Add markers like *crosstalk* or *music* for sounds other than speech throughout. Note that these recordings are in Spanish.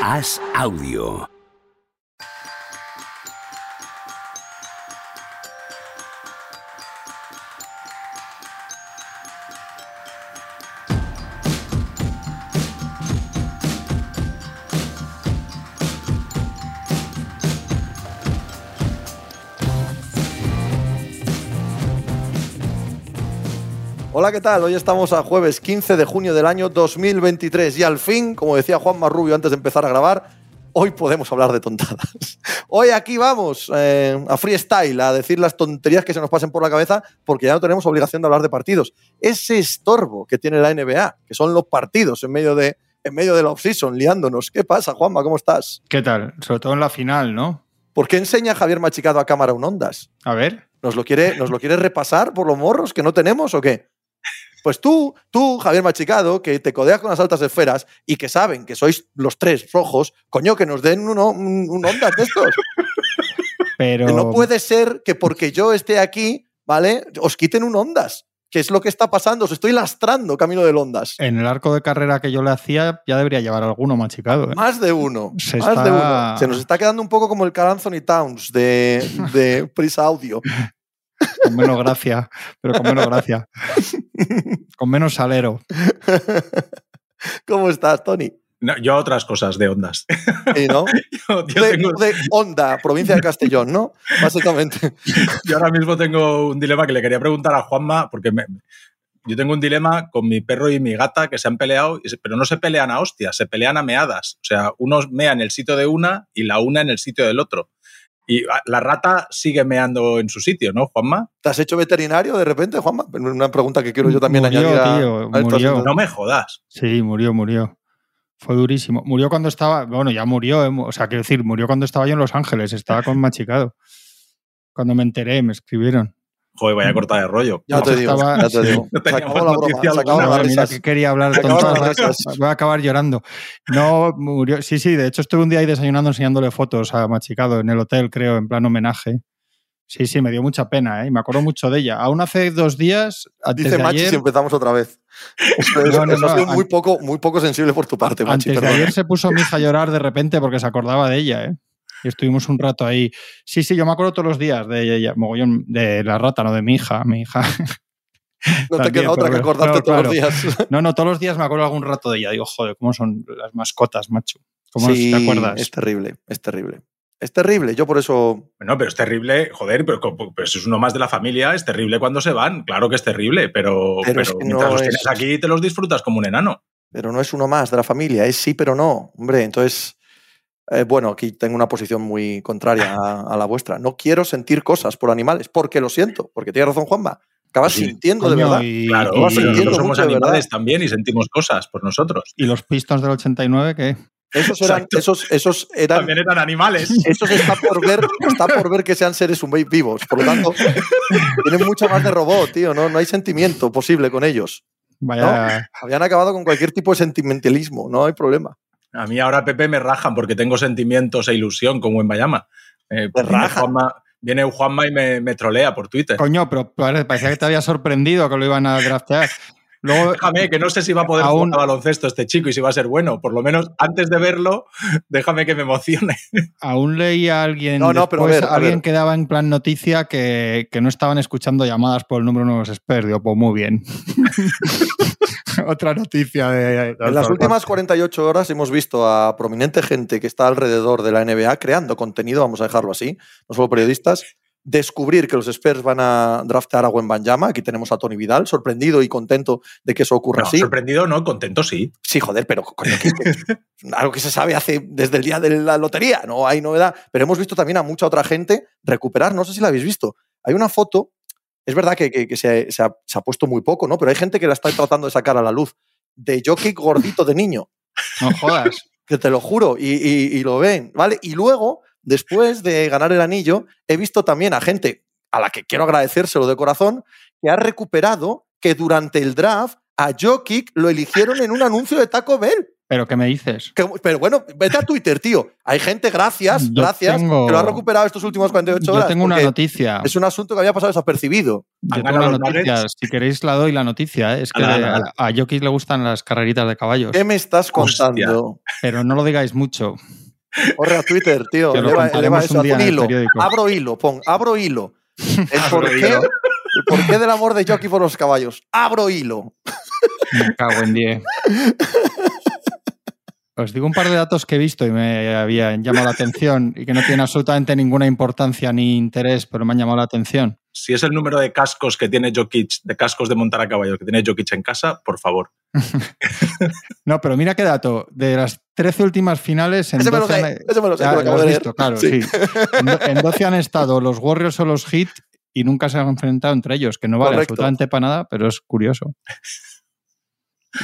Haz audio. Hola, ¿qué tal? Hoy estamos a jueves 15 de junio del año 2023 y al fin, como decía Juan Marrubio antes de empezar a grabar, hoy podemos hablar de tontadas. *laughs* Hoy aquí vamos eh, a freestyle, a decir las tonterías que se nos pasen por la cabeza porque ya no tenemos obligación de hablar de partidos. Ese estorbo que tiene la NBA, que son los partidos en medio de, en medio de la off-season, liándonos. ¿Qué pasa, Juanma? ¿Cómo estás? ¿Qué tal? Sobre todo en la final, ¿no? ¿Por qué enseña Javier Machicado a cámara un Ondas? A ver. ¿Nos lo, quiere, ¿Nos lo quiere repasar por los morros que no tenemos o qué? Pues tú, tú, Javier Machicado, que te codeas con las altas esferas y que saben que sois los tres rojos, coño, que nos den uno, un, un Ondas de estos. *laughs* Pero. Que no puede ser que porque yo esté aquí, ¿vale? Os quiten un Ondas. Que es lo que está pasando. Os estoy lastrando camino del Ondas. En el arco de carrera que yo le hacía, ya debería llevar alguno machicado. ¿eh? Más de uno. Se más está- de uno. Se nos está quedando un poco como el Carl Anthony Towns de, de *laughs* Prisa Audio. Con menos gracia. Pero con menos gracia. *laughs* Con menos salero. ¿Cómo estás, Tony? No, yo otras cosas de ondas. Sí, ¿no? *laughs* yo, yo De, tengo- de Onda, provincia de Castellón, ¿no? Básicamente. *laughs* yo ahora mismo tengo un dilema que le quería preguntar a Juanma, porque me- yo tengo un dilema con mi perro y mi gata que se han peleado, y pero no se pelean a hostias, se pelean a meadas. O sea, uno mea en el sitio de una y la una en el sitio del otro. Y ah, la rata sigue meando en su sitio, ¿no, Juanma? ¿Te has hecho veterinario de repente, Juanma? Una pregunta que quiero yo también Murió, añadir a, tío, a estas murió. cosas. No me jodas. Sí, murió, murió. Fue durísimo. Murió cuando estaba. Bueno, ya murió. ¿eh? O sea, quiero decir, murió cuando estaba yo en Los Ángeles. Estaba con *laughs* machicado. Cuando me enteré, me escribieron. Joder, vaya corta de rollo. Ya te digo, Estaba- ya te digo. *laughs* No Se acabó la broma, se acabó mía, risas. que quería hablar. Voy a acabar llorando. No, murió. Sí, sí, de hecho estuve un día ahí desayunando enseñándole fotos a Machicado en el hotel, creo, en plan homenaje. Sí, sí, me dio mucha pena, ¿eh? Y me acuerdo mucho de ella. Aún hace dos días, antes Dice de Machi ayer, si empezamos otra vez. *laughs* Eso, No, no, eso ha no, sido muy poco, muy poco sensible por tu parte, Machi. antes de ayer se puso mi hija a llorar de repente porque se acordaba de ella, ¿eh? Y estuvimos un rato ahí. Sí, sí, yo me acuerdo todos los días de ella, mogollón, de la rata, no de mi hija. Mi hija. *laughs* No te queda otra que acordarte no, todos los días. *laughs* No, no, todos los días me acuerdo algún rato de ella. Digo, joder, ¿cómo son las mascotas, macho? ¿Cómo no Sí, te acuerdas? Es terrible, es terrible. Es terrible. Yo por eso. Bueno, pero es terrible, joder, pero, pero si es uno más de la familia, es terrible cuando se van. Claro que es terrible, pero, Pero pero, es que mientras no los es- tienes aquí te los disfrutas como un enano. Pero no es uno más de la familia. Es sí, pero no. Hombre, entonces. Eh, bueno, aquí tengo una posición muy contraria a, a la vuestra. No quiero sentir cosas por animales, porque lo siento, porque tiene razón Juanma. Acabas Sí, sintiendo de verdad. y, Claro, y- pero sintiendo nosotros somos animales verdad. también y sentimos cosas por nosotros. y los Pistons del 89, ¿qué? Esos eran, Exacto. esos, esos eran También eran animales. Esos está por ver, está por ver que sean seres humanos vivos. Por lo tanto, tienen mucho más de robot, tío. No, no hay sentimiento posible con ellos. Vaya. Habían acabado con cualquier tipo de sentimentalismo. No hay problema. A mí ahora Pepe me rajan porque tengo sentimientos e ilusión como en Bayama. Eh, viene. Juanma, viene Juanma y me, me trolea por Twitter. Coño, pero pare- parecía que te había sorprendido que lo iban a draftear. Luego, Déjame, que no sé si va a poder Aún- jugar a baloncesto este chico y si va a ser bueno. Por lo menos antes de verlo, déjame que me emocione. aún leía a alguien, No, no, pero a después, ver, a alguien ver. que daba en plan noticia que, que no estaban escuchando llamadas por el número de nuevos experts. Digo, pues muy bien. *laughs* Otra noticia de... En las últimas 48 horas hemos visto a prominente gente que está alrededor de la NBA creando contenido, vamos a dejarlo así, no solo periodistas, descubrir que los Spurs van a draftear a Wembanyama. Aquí tenemos a Tony Vidal, sorprendido y contento de que eso ocurra No, así. Sorprendido, no, contento sí. Sí, joder, pero coño, que- que- *laughs* algo que se sabe hace desde el día de la lotería, no hay novedad. Pero hemos visto también a mucha otra gente recuperar, no sé si la habéis visto. Hay una foto, es verdad que, que- que se, se ha, se ha puesto muy poco, ¿no? Pero hay gente que la está tratando de sacar a la luz, de jockey gordito de niño, No jodas. que te lo juro, y, y- y lo ven, ¿vale? Y luego, después de ganar el anillo, he visto también a gente a la que quiero agradecérselo de corazón, que ha recuperado que durante el draft a Jokic lo eligieron en un anuncio de Taco Bell. ¿Pero qué me dices? Que- pero bueno, vete a Twitter, tío. Hay gente, gracias, Yo gracias, tengo- que lo ha recuperado estos últimos 48 Yo horas. tengo una noticia. Es un asunto que había pasado desapercibido. Yo ¿Han tengo una noticia. Si queréis la doy la noticia. ¿eh? Es que Ala, de- ala, ala. a, a Jokic le gustan las carreritas de caballos. ¿Qué me estás Hostia. contando? Pero no lo digáis mucho. Corre a Twitter, tío. Eleva, eleva eso, un día hilo. Abro hilo, pon, abro hilo. El Abro por, qué, hilo. el por qué del amor de Jockey por los caballos. Abro hilo. Me cago en 10. *laughs* Os digo un par de datos que he visto y me habían llamado la atención y que no tienen absolutamente ninguna importancia ni interés, pero me han llamado la atención. Si es el número de cascos que tiene Jokic, de cascos de montar a caballo que tiene Jokic en casa, por favor. *laughs* No, pero mira qué dato. De las 13 últimas finales, en Ese me lo 12 sé, han- ese me lo sé. Ya, que lo lo acabo has de leer. visto, claro, Sí. sí. En, do- en 12 han estado los Warriors o los Heat y nunca se han enfrentado entre ellos, que no vale Correcto. absolutamente para nada, pero es curioso.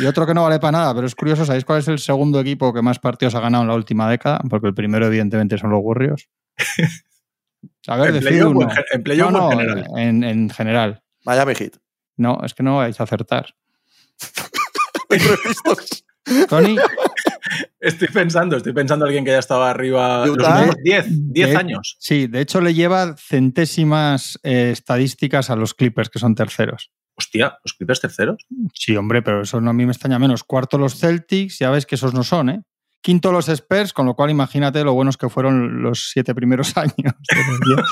Y otro que no vale para nada, pero es curioso, ¿sabéis cuál es el segundo equipo que más partidos ha ganado en la última década? Porque el primero, evidentemente, son los Warriors. A ver, ¿En decid playoff o uno. en playoff no, en general? En, en general. Miami Heat. No, es que no vais a acertar. *laughs* Tony, Estoy pensando, estoy pensando en alguien que ya estaba arriba. Utah. últimos 10, 10 De- años. sí, de hecho le lleva centésimas eh, estadísticas a los Clippers, que son terceros. Hostia, los Clippers terceros. Sí, hombre, pero eso no a mí me extraña menos. Cuarto los Celtics, ya ves que esos no son, ¿eh? Quinto los Spurs, con lo cual imagínate lo buenos que fueron los siete primeros *laughs* años. los.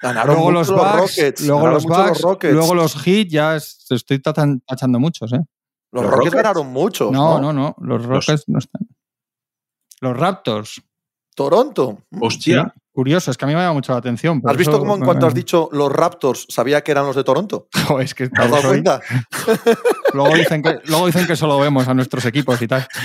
Ganaron luego los los Bucks, Rockets. luego ganaron los mucho Bucks, Rockets. luego los Heat, ya es- estoy tachando muchos, ¿eh? Los los Rockets ganaron muchos. No, No, no, no, los Rockets no están. Los Raptors. Toronto. Hostia. Curioso, es que a mí me llama mucho la atención. ¿Has visto cómo en cuanto has dicho los Raptors sabía que eran los de Toronto? *laughs* Jo, es que ¿Te has dado cuenta? *laughs* Luego dicen, que, luego dicen que solo vemos a nuestros equipos y tal. *laughs*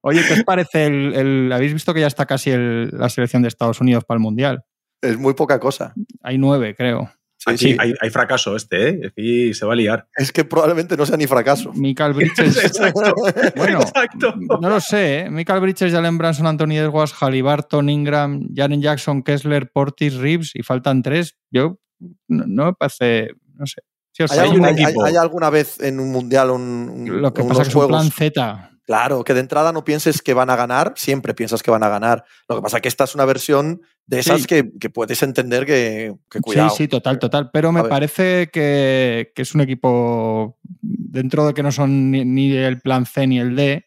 Oye, ¿qué os parece el, el- ¿Habéis visto que ya está casi el- la selección de Estados Unidos para el Mundial? Es muy poca cosa. Hay nueve, creo. Sí, Aquí sí. Hay, hay fracaso este, ¿eh? Aquí se va a liar. Es que probablemente no sea ni fracaso. Michael Bridges. *laughs* Exacto. *laughs* Bueno, Exacto. no lo sé, ¿eh? Michael Bridges, Jalen Branson, Anthony Edwards, Halliburton, Ingram, Jaren Jackson, Kessler, Portis, Reeves y faltan tres. Yo no, no me parece, no sé. Sí, ¿Hay, sé, Hay algún- un hay- equipo. hay alguna vez en un mundial un, un- lo que unos pasa es que es un juegos? plan Z. Claro, que de entrada no pienses que van a ganar, siempre piensas que van a ganar. Lo que pasa es que esta es una versión de esas Sí. que, que puedes entender que, que cuidado. Sí, sí, total, total. Pero me parece que, que es un equipo, dentro de que no son ni, ni el plan C ni el D,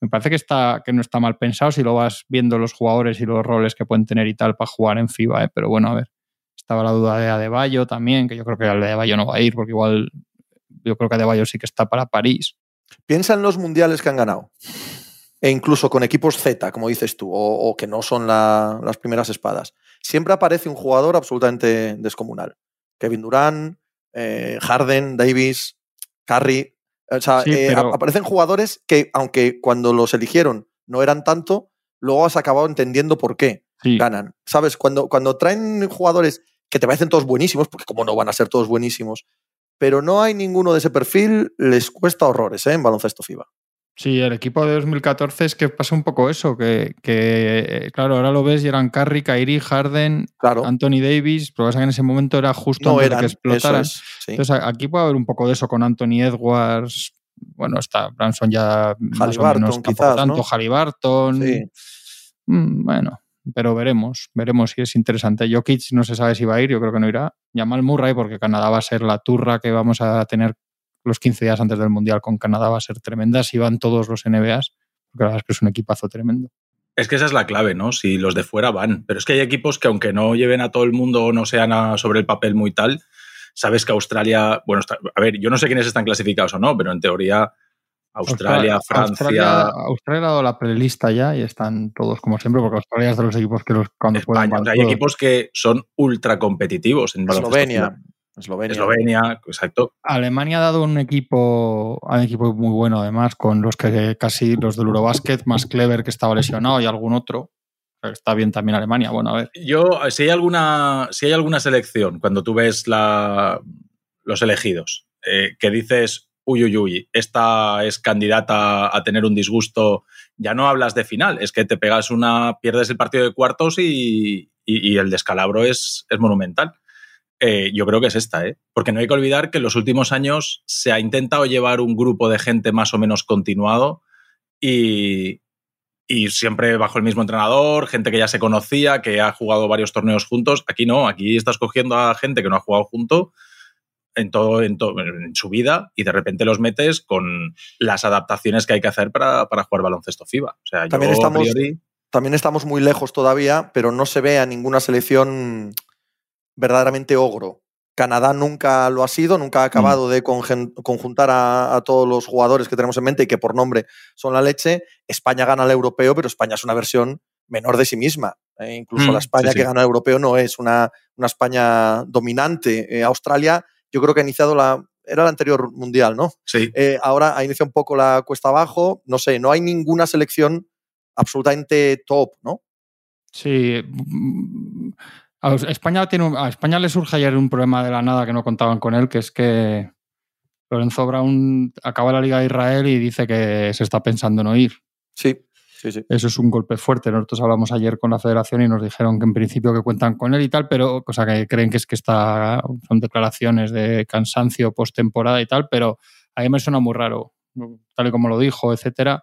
me parece que, está, que no está mal pensado si lo vas viendo los jugadores y los roles que pueden tener y tal para jugar en FIBA. ¿eh? Pero bueno, a ver. Estaba la duda de Adebayo también, que yo creo que Adebayo no va a ir, porque igual yo creo que Adebayo sí que está para París. Piensa en los mundiales que han ganado. E incluso con equipos Z, como dices tú, o, o que no son la- las primeras espadas. Siempre aparece un jugador absolutamente descomunal. Kevin Durant, eh, Harden, Davis, Curry. O sea, Sí, eh, pero- aparecen jugadores que, aunque cuando los eligieron no eran tanto, luego has acabado entendiendo por qué Sí. ganan. ¿Sabes? Cuando, cuando traen jugadores que te parecen todos buenísimos, porque como no van a ser todos buenísimos, pero no hay ninguno de ese perfil, les cuesta horrores ¿eh? en baloncesto FIBA. Sí, el equipo de 2014 es que pasa un poco eso, que, que, eh, claro, ahora lo ves y eran Curry, Kyrie, Harden, Claro, Anthony Davis, pero pasa que en ese momento era justo no eran. que explotaran. es, sí. Entonces aquí puede haber un poco de eso con Anthony Edwards. Bueno, está Branson ya más o menos quizás, tanto, ¿no? Halliburton. Sí. Mm, bueno, pero veremos, veremos si es interesante. Jokic no se sabe si va a ir, yo creo que no irá. Jamal Murray, porque Canadá va a ser la turra que vamos a tener los 15 días antes del Mundial con Canadá, va a ser tremenda si van todos los NBAs, porque la verdad es que es un equipazo tremendo. Es que esa es la clave, ¿no? Si los de fuera van. Pero es que hay equipos que aunque no lleven a todo el mundo o no sean a- sobre el papel muy tal, sabes que Australia, bueno, está- a ver, yo no sé quiénes están clasificados o no, pero en teoría Australia, Francia, Australia, Australia ha dado la prelista ya y están todos como siempre, porque Australia es de los equipos que los, cuando pueden España. O sea, hay todos. equipos que son ultra competitivos en Eslovenia. Eslovenia. Eslovenia, exacto. Alemania ha dado un equipo, un equipo muy bueno además, con los que casi los del Eurobasket, más Clever que estaba lesionado y algún otro. Está bien también Alemania. Bueno, a ver. Yo, si hay alguna, si hay alguna selección, cuando tú ves la, los elegidos, eh, que dices, uy, uy, uy, esta es candidata a tener un disgusto, ya no hablas de final, es que te pegas una, pierdes el partido de cuartos y, y- el descalabro es, es monumental. eh, yo creo que es esta, ¿eh? Porque no hay que olvidar que en los últimos años se ha intentado llevar un grupo de gente más o menos continuado y, y siempre bajo el mismo entrenador, gente que ya se conocía, que ha jugado varios torneos juntos. Aquí no, aquí estás cogiendo a gente que no ha jugado junto en todo, en, todo, en su vida y de repente los metes con las adaptaciones que hay que hacer para, para jugar baloncesto FIBA. O sea, También yo, estamos- priori, También estamos muy lejos todavía, pero no se ve a ninguna selección verdaderamente ogro. Canadá nunca lo ha sido, nunca ha acabado de conjuntar a, a todos los jugadores que tenemos en mente y que por nombre son la leche. España gana el europeo, pero España es una versión menor de sí misma. Eh, incluso Mm, la España sí, que gana el europeo no es una, una España dominante. Eh, Australia, yo creo que ha iniciado la. Era el anterior mundial, ¿no? sí. Eh, ahora ha iniciado un poco la cuesta abajo. No sé, no hay ninguna selección absolutamente top, ¿no? Sí. mm, A España, tiene un- a España le surge ayer un problema de la nada que no contaban con él, que es que Lorenzo Brown acaba la Liga de Israel y dice que se está pensando en no ir. Sí, Eso es un golpe fuerte. Nosotros hablamos ayer con la federación y nos dijeron que en principio que cuentan con él y tal, pero cosa que creen que es que está, son declaraciones de cansancio postemporada y tal, pero a mí me suena muy raro, tal y como lo dijo, etcétera.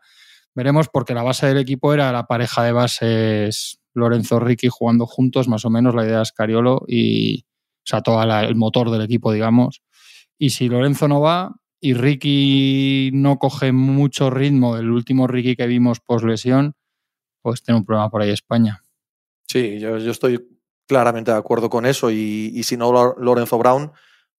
Veremos porque la base del equipo era la pareja de bases Lorenzo Ricky jugando juntos, más o menos la idea es Cariolo y o sea, todo el motor del equipo, digamos. Y si Lorenzo no va, y Ricky no coge mucho ritmo, el último Ricky que vimos post lesión, pues tiene un problema por ahí España. Sí, yo, yo estoy claramente de acuerdo con eso. Y, y si no, Lo- Lorenzo Brown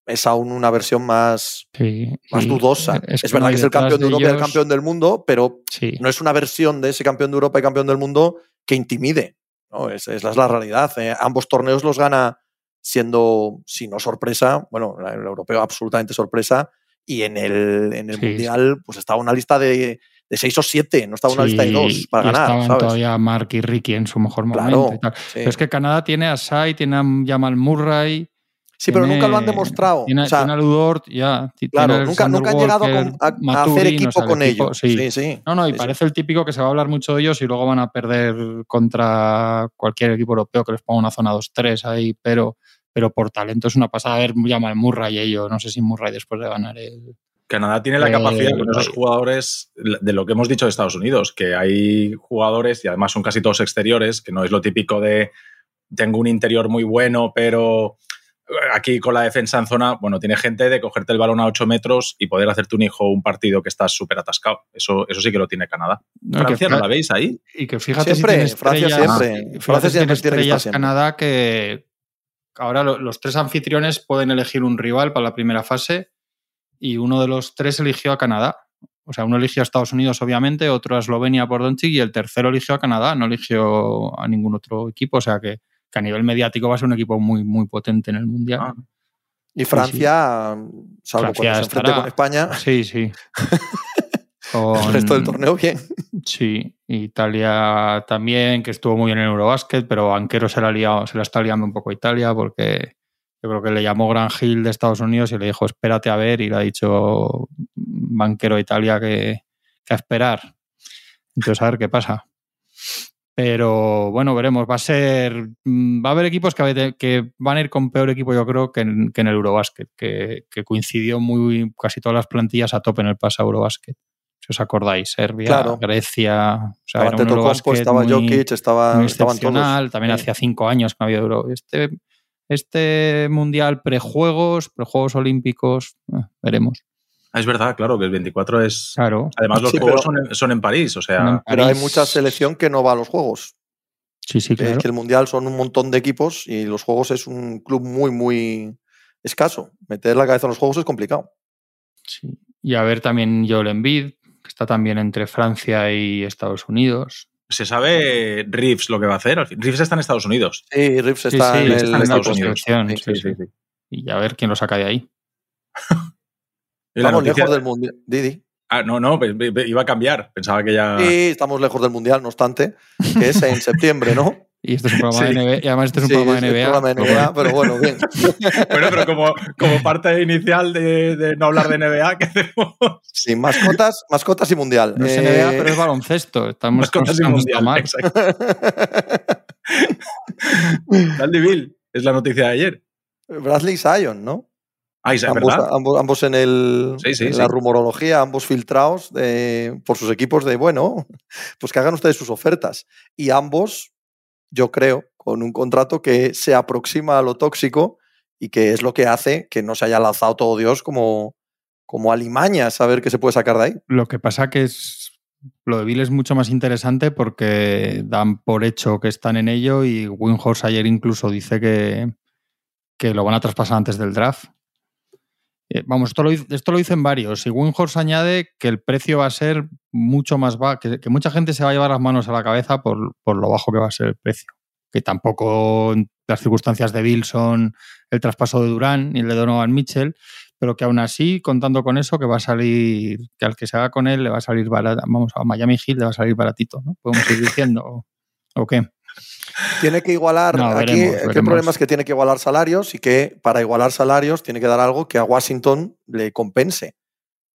es aún una versión más, Sí, más y dudosa. Es, verdad que es el campeón de Europa y el campeón del mundo, pero Sí, no es una versión de ese campeón de Europa y campeón del mundo que intimide. ¿no? Es, esa es la realidad. eh. Ambos torneos los gana siendo, si no sorpresa, bueno, el europeo absolutamente sorpresa, y en el, en el Sí, mundial pues estaba una lista de, de seis o siete, no estaba una sí, lista de dos para y ganar, estaban ¿sabes? todavía Mark y Ricky en su mejor momento Claro, y tal. sí. Pero es que Canadá tiene a Sai, tiene a Jamal Murray. Sí, pero nunca lo han demostrado. Tiene, O sea, tiene a Ludort, ya. Claro, nunca, nunca han llegado a, Walker, con- a- a hacer equipo con equipo- ellos. sí. Sí, sí. No, no, y parece el típico que se va a hablar mucho de ellos y luego van a perder contra cualquier equipo europeo que les ponga una zona 2-3 ahí, pero, pero por talento es una pasada. A ver, llama Murray y ello. No sé si Murray después de ganar el. Canadá tiene la Eh, capacidad con esos ahí. jugadores de lo que hemos dicho de Estados Unidos, que hay jugadores y además son casi todos exteriores, que no es lo típico de tengo un interior muy bueno, pero aquí con la defensa en zona, bueno, tiene gente de cogerte el balón a 8 metros y poder hacerte un hijo un partido que estás súper atascado. Eso, eso sí que lo tiene Canadá. No, Francia, ¿no la veis ahí? Y que fíjate Siempre, si tiene Francia estrellas, siempre. Francia siempre tiene. Canadá que ahora lo- los tres anfitriones pueden elegir un rival para la primera fase y uno de los tres eligió a Canadá. O sea, uno eligió a Estados Unidos, obviamente, otro a Eslovenia por Doncic y el tercero eligió a Canadá, no eligió a ningún otro equipo. O sea que, que a nivel mediático va a ser un equipo muy, muy potente en el Mundial. Ah. Y Francia, salvo Francia cuando se enfrente estará- con España, Sí, sí. *laughs* el resto del torneo bien. Sí, Italia también, que estuvo muy bien en Eurobasket, pero Banquero se la, ha liado- se la está liando un poco a Italia porque yo creo que le llamó Gran Gil de Estados Unidos y le dijo espérate a ver y le ha dicho Banquero a Italia que, que a esperar. Entonces a ver qué pasa. Pero bueno, veremos. Va a ser. Va a haber equipos que, que van a ir con peor equipo, yo creo, que en, que en el Eurobasket, que, que coincidió muy casi todas las plantillas a tope en el pasado Eurobasket. Si os acordáis, Serbia, Claro. Grecia. O sea, Estaba era un estaba muy- Jokic, estaba, muy estaban todos. excepcional. También Sí. hacía cinco años que no había Euro. Este, este mundial prejuegos, prejuegos olímpicos, eh, veremos. Ah, es verdad, claro, que el 24 es... Claro. Además, los Sí, juegos pero- son, en, son en París, o sea... Pero hay mucha selección que no va a los juegos. Sí, sí, Que- claro. Que el Mundial son un montón de equipos y los juegos es un club muy, muy escaso. Meter la cabeza en los juegos es complicado. Sí. Y a ver también Joel Embiid, que está también entre Francia y Estados Unidos. ¿Se sabe Reeves lo que va a hacer? Reeves está en Estados Unidos. Sí, Rips Sí, está sí, en el está en. Estados Unidos. selección, Sí, sí, sí. Y a ver quién lo saca de ahí. *laughs* Estamos noticia- lejos del Mundial. Didi. Ah, no, no, iba a cambiar. Pensaba que ya... Sí, estamos lejos del Mundial, no obstante, que es en *laughs* septiembre, ¿no? Y este es un programa Sí. de NBA. Y además este es un Sí, programa de es NBA. programa de pero NBA, bueno. pero bueno, bien. *laughs* Bueno, pero como, como parte inicial de, de no hablar de NBA, ¿qué hacemos? Sí, mascotas, mascotas y Mundial. No es Eh, NBA, pero es baloncesto. Estamos, Mascotas y mundial, mal. exacto. *laughs* Dandy Bill, es la noticia de ayer. Bradley y Zion, ¿no? Ah, ¿es ambos, verdad? ambos, ambos en, el, Sí, sí, en sí. la rumorología, ambos filtrados de- por sus equipos de, bueno, pues que hagan ustedes sus ofertas. Y ambos, yo creo, con un contrato que se aproxima a lo tóxico y que es lo que hace que no se haya lanzado todo Dios como, como alimañas a ver qué se puede sacar de ahí. Lo que pasa que es. Lo de Bill es mucho más interesante porque dan por hecho que están en ello y Winhorst ayer incluso dice que, que lo van a traspasar antes del draft. Eh, vamos, esto lo, esto lo dicen varios. Y Winhorst añade que el precio va a ser mucho más bajo, que, que mucha gente se va a llevar las manos a la cabeza por, por lo bajo que va a ser el precio. Que tampoco en las circunstancias de Bill son el traspaso de Durán ni el de Donovan Mitchell, pero que aún así, contando con eso, que va a salir, que al que se haga con él le va a salir barato, vamos, a Miami Heat le va a salir baratito, ¿no? Podemos ir diciendo, ¿o- ¿o qué? Tiene que igualar, No, aquí veremos, el problema es que tiene que igualar salarios y que para igualar salarios tiene que dar algo que a Washington le compense.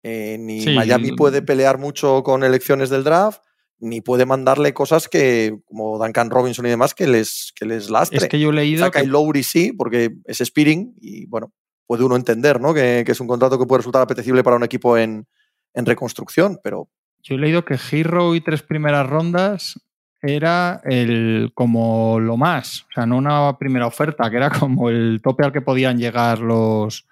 Eh, ni Sí. Miami puede pelear mucho con elecciones del draft, ni puede mandarle cosas que, como Duncan Robinson y demás, que les, que les lastre. Es que yo he leído Saca que y Lowry sí, porque es Spearing y bueno, puede uno entender ¿no? que, que es un contrato que puede resultar apetecible para un equipo en, en reconstrucción, pero Yo he leído que Hero y tres primeras rondas era el como lo más, o sea, no una primera oferta, que era como el tope al que podían llegar los,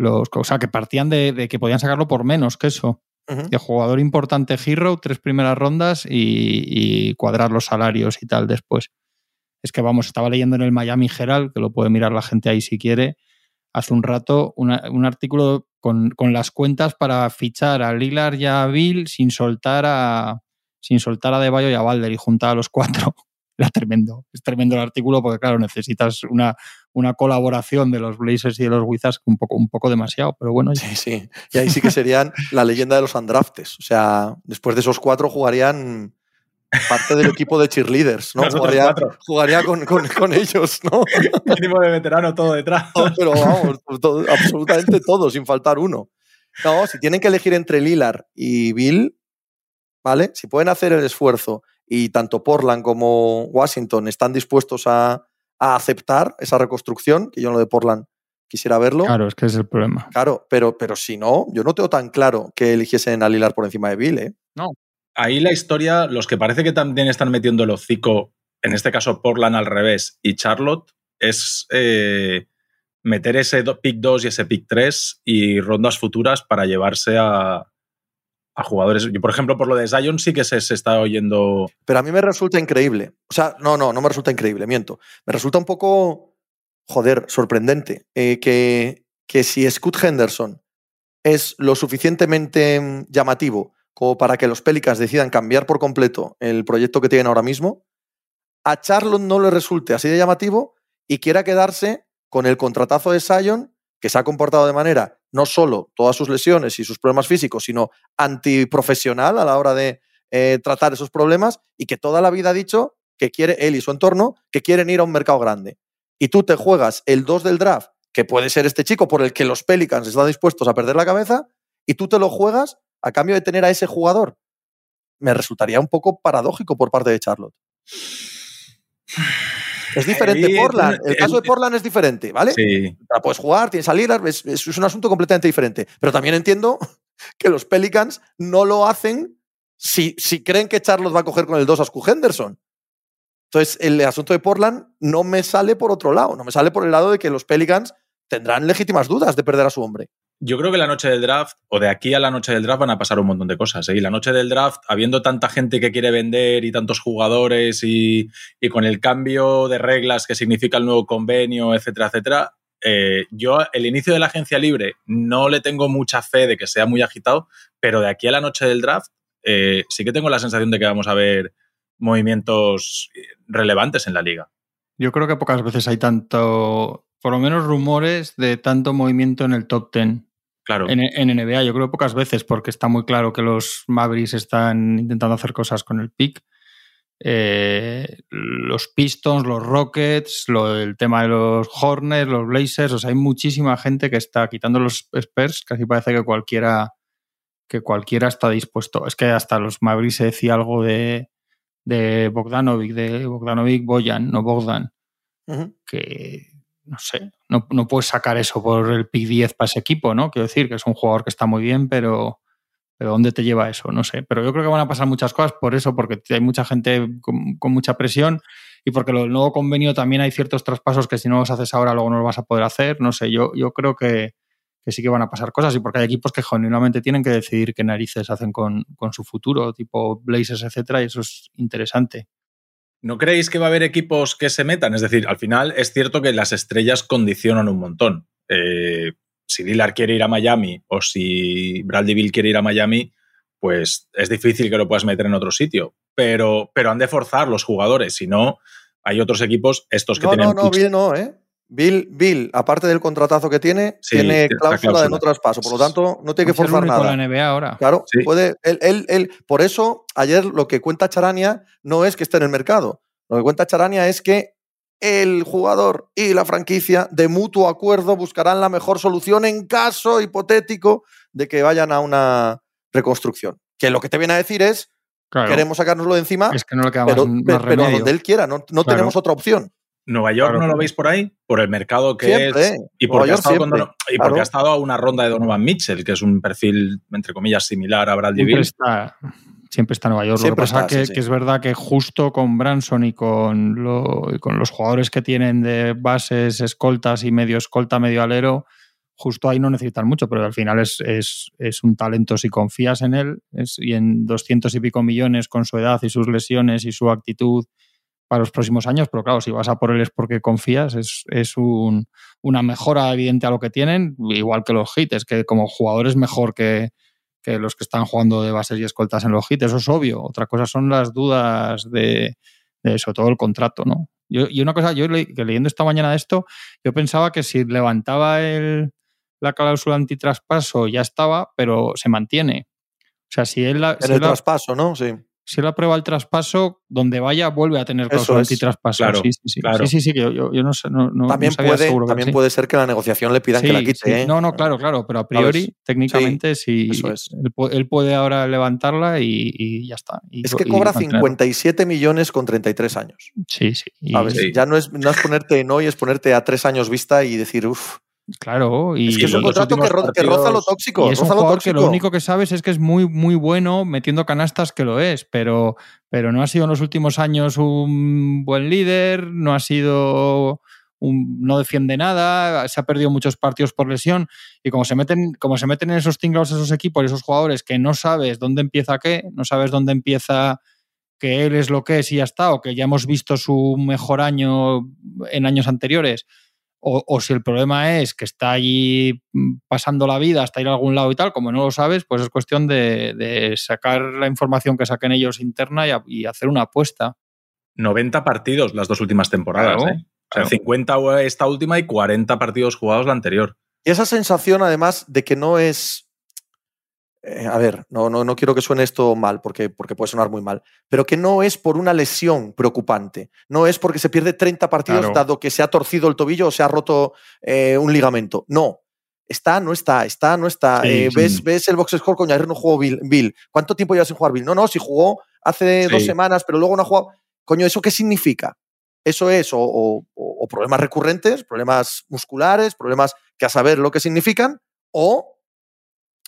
los o sea, que partían de, de que podían sacarlo por menos que eso. De jugador importante Hero, tres primeras rondas y, y cuadrar los salarios y tal después. Es que vamos, estaba leyendo en el Miami Herald, que lo puede mirar la gente ahí si quiere, hace un rato una- un artículo con, con las cuentas para fichar a Lillard y a Bill sin soltar a sin soltar a Debayo y a Balder y juntar a los cuatro. *laughs* Era tremendo. Es tremendo el artículo porque, claro, necesitas una, una colaboración de los Blazers y de los Wizards un poco, un poco demasiado, pero bueno, Sí, sí. Y ahí sí que serían la leyenda de los undraftes. O sea, después de esos cuatro jugarían parte del equipo de cheerleaders, ¿no? Jugaría, jugaría con, con- con ellos, ¿no? Mínimo de veterano todo detrás. No, pero vamos, todo- absolutamente todo, sin faltar uno. No, si tienen que elegir entre Lillard y Bill, ¿vale? Si pueden hacer el esfuerzo y tanto Portland como Washington están dispuestos a, a aceptar esa reconstrucción, que yo en lo de Portland quisiera verlo. claro, es que es el problema. Claro, pero, pero si no, yo no tengo tan claro que eligiesen a Lillard por encima de Bill, ¿eh? Ahí la historia, los que parece que también están metiendo el hocico, en este caso Portland al revés y Charlotte, es eh, meter ese pick 2 y ese pick 3 y rondas futuras para llevarse a, a jugadores. Yo, por ejemplo, por lo de Zion sí que se, se está oyendo. Pero a mí me resulta increíble. O sea, no, no, no me resulta increíble, miento. Me resulta un poco, joder, sorprendente eh, que, que si Scoot Henderson es lo suficientemente mm, llamativo como para que los Pelicans decidan cambiar por completo el proyecto que tienen ahora mismo, a Charlotte no le resulte así de llamativo y quiera quedarse con el contratazo de Zion, que se ha comportado de manera no solo todas sus lesiones y sus problemas físicos, sino antiprofesional a la hora de eh, tratar esos problemas y que toda la vida ha dicho que quiere él y su entorno, que quieren ir a un mercado grande. Y tú te juegas el 2 del draft, que puede ser este chico por el que los Pelicans están dispuestos a perder la cabeza, y tú te lo juegas a cambio de tener a ese jugador. Me resultaría un poco paradójico por parte de Charlotte. Es diferente Ahí, Portland. El el- caso de Portland es diferente, ¿vale? Sí. la puedes jugar, tienes a Lillard, es, es- un asunto completamente diferente. Pero también entiendo *laughs* que los Pelicans no lo hacen si, si creen que Charlotte va a coger con el 2 a Scoot Henderson. Entonces, el asunto de Portland no me sale por otro lado, no me sale por el lado de que los Pelicans tendrán legítimas dudas de perder a su hombre. Yo creo que la noche del draft, o de aquí a la noche del draft, van a pasar un montón de cosas. ¿eh? Y la noche del draft, habiendo tanta gente que quiere vender y tantos jugadores y, y con el cambio de reglas que significa el nuevo convenio, etcétera, etcétera, eh, yo el inicio de la agencia libre no le tengo mucha fe de que sea muy agitado, pero de aquí a la noche del draft eh, sí que tengo la sensación de que vamos a ver movimientos relevantes en la liga. Yo creo que pocas veces hay tanto, por lo menos rumores de tanto movimiento en el top 10 Claro. en, en NBA. Yo creo pocas veces porque está muy claro que los Mavericks están intentando hacer cosas con el pick. Eh, los Pistons, los Rockets, lo, el tema de los Hornets, los Blazers, o sea, hay muchísima gente que está quitando los Spurs, casi parece que cualquiera que cualquiera está dispuesto. Es que hasta los Mavericks se decía algo de, de Bogdanovic, de Bogdanovic Boyan, no Bogdan, que no sé, no, no, puedes sacar eso por el pick 10 para ese equipo, ¿no? Quiero decir que es un jugador que está muy bien, pero, pero ¿dónde te lleva eso? No sé. Pero yo creo que van a pasar muchas cosas por eso, porque hay mucha gente con, con mucha presión y porque lo del nuevo convenio también hay ciertos traspasos que si no los haces ahora luego no los vas a poder hacer. No sé, yo, yo creo que, que sí que van a pasar cosas y porque hay equipos que genuinamente tienen que decidir qué narices hacen con, con su futuro, tipo Blazers, etcétera, y eso es interesante. ¿No creéis que va a haber equipos que se metan? Es decir, al final es cierto que las estrellas condicionan un montón. Eh, si Dillard quiere ir a Miami o si Bradley Bill quiere ir a Miami, pues es difícil que lo puedas meter en otro sitio. Pero, pero han de forzar los jugadores, si no, hay otros equipos, estos que no, tienen. No, no, Bill no, ¿eh? Bill, Bill, aparte del contratazo que tiene, sí, tiene cláusula, cláusula, de no traspaso. Por lo tanto, no tiene que forzar nada. La NBA ahora. Claro, sí. puede. Él, él, él, por eso, ayer lo que cuenta Charania no es que esté en el mercado. Lo que cuenta Charania es que el jugador y la franquicia, de mutuo acuerdo, buscarán la mejor solución en caso hipotético de que vayan a una reconstrucción. Que lo que te viene a decir es. Claro. Queremos sacárnoslo de encima, es que no le queda pero, más, pero, más pero a donde él quiera, no, no claro. tenemos otra opción. Nueva York Claro, no lo veis por ahí, por el mercado que Siempre, es. Y porque, ha estado, con siempre, Dono- y porque claro. ha estado a una ronda de Donovan Mitchell, que es un perfil, entre comillas, similar a Bradley Siempre Bill. está, siempre está Nueva York. Siempre lo que pasa está, que, sí, sí. que es verdad que justo con Branson y con, lo- y con los jugadores que tienen de bases, escoltas y medio escolta, medio alero, justo ahí no necesitan mucho, pero al final es, es, es un talento si confías en él es- y en 200 y pico millones con su edad y sus lesiones y su actitud para los próximos años, pero claro, si vas a por él es porque confías, es, es un, una mejora evidente a lo que tienen, igual que los hits, que como jugador es mejor que, que los que están jugando de bases y escoltas en los hits, eso es obvio. Otra cosa son las dudas de, de sobre todo el contrato, ¿no? Yo, y una cosa, yo le, que leyendo esta mañana esto, yo pensaba que si levantaba el, la cláusula antitraspaso ya estaba, pero se mantiene. O sea, si él, la, En si el la- traspaso, ¿no? Sí. Si él aprueba el traspaso, donde vaya vuelve a tener cláusula es. antitraspaso. Claro, sí, sí, sí. claro. sí, sí, yo, yo- yo no, sé, no, también no sabía puede, seguro también sí. puede ser que la negociación le pidan que la quite. ¿eh? No, no, claro, claro, pero a priori, ¿Sabes? técnicamente, sí, eso es. él, pu- él puede ahora levantarla y, y ya está. Y- Es que cobra mantenerlo. 57 millones con 33 años. Sí, sí. ¿sabes? Ya no es, no es ponerte en hoy, es ponerte a tres años vista y decir, uff. Claro, y, Es que es un contrato que, roza lo tóxico. y es un lo que lo único que sabes es que es muy, muy bueno metiendo canastas que lo es, pero, pero no ha sido en los últimos años un buen líder, no ha sido un, no defiende nada, se ha perdido muchos partidos por lesión y como se meten, como se meten en esos tinglados esos equipos, esos jugadores que no sabes dónde empieza qué, no sabes dónde empieza que él es lo que es y ya está, o que ya hemos visto su mejor año en años anteriores, o, o si el problema es que está allí mm, pasando la vida hasta ir a algún lado y tal, como no lo sabes, pues es cuestión de, de sacar la información que saquen ellos interna y, a- y hacer una apuesta. 90 partidos las dos últimas temporadas. Claro, ¿eh? O sea, claro. 50 esta última y 40 partidos jugados la anterior. Y esa sensación, además, de que no es. Eh, a ver, no, no, no quiero que suene esto mal, porque, porque puede sonar muy mal, pero que no es por una lesión preocupante. No es porque se pierde 30 partidos Claro. dado que se ha torcido el tobillo o se ha roto eh, un ligamento. No. Está, no está, está, no está. Sí, Eh, sí. ¿ves, ves el box score, coño, ayer no jugó Bill, Bill. ¿Cuánto tiempo llevas sin jugar Bill? No, no, si jugó hace Sí. dos semanas, pero luego no ha jugado. Coño, ¿eso qué significa? Eso es o, o- o problemas recurrentes, problemas musculares, problemas que a saber lo que significan, o,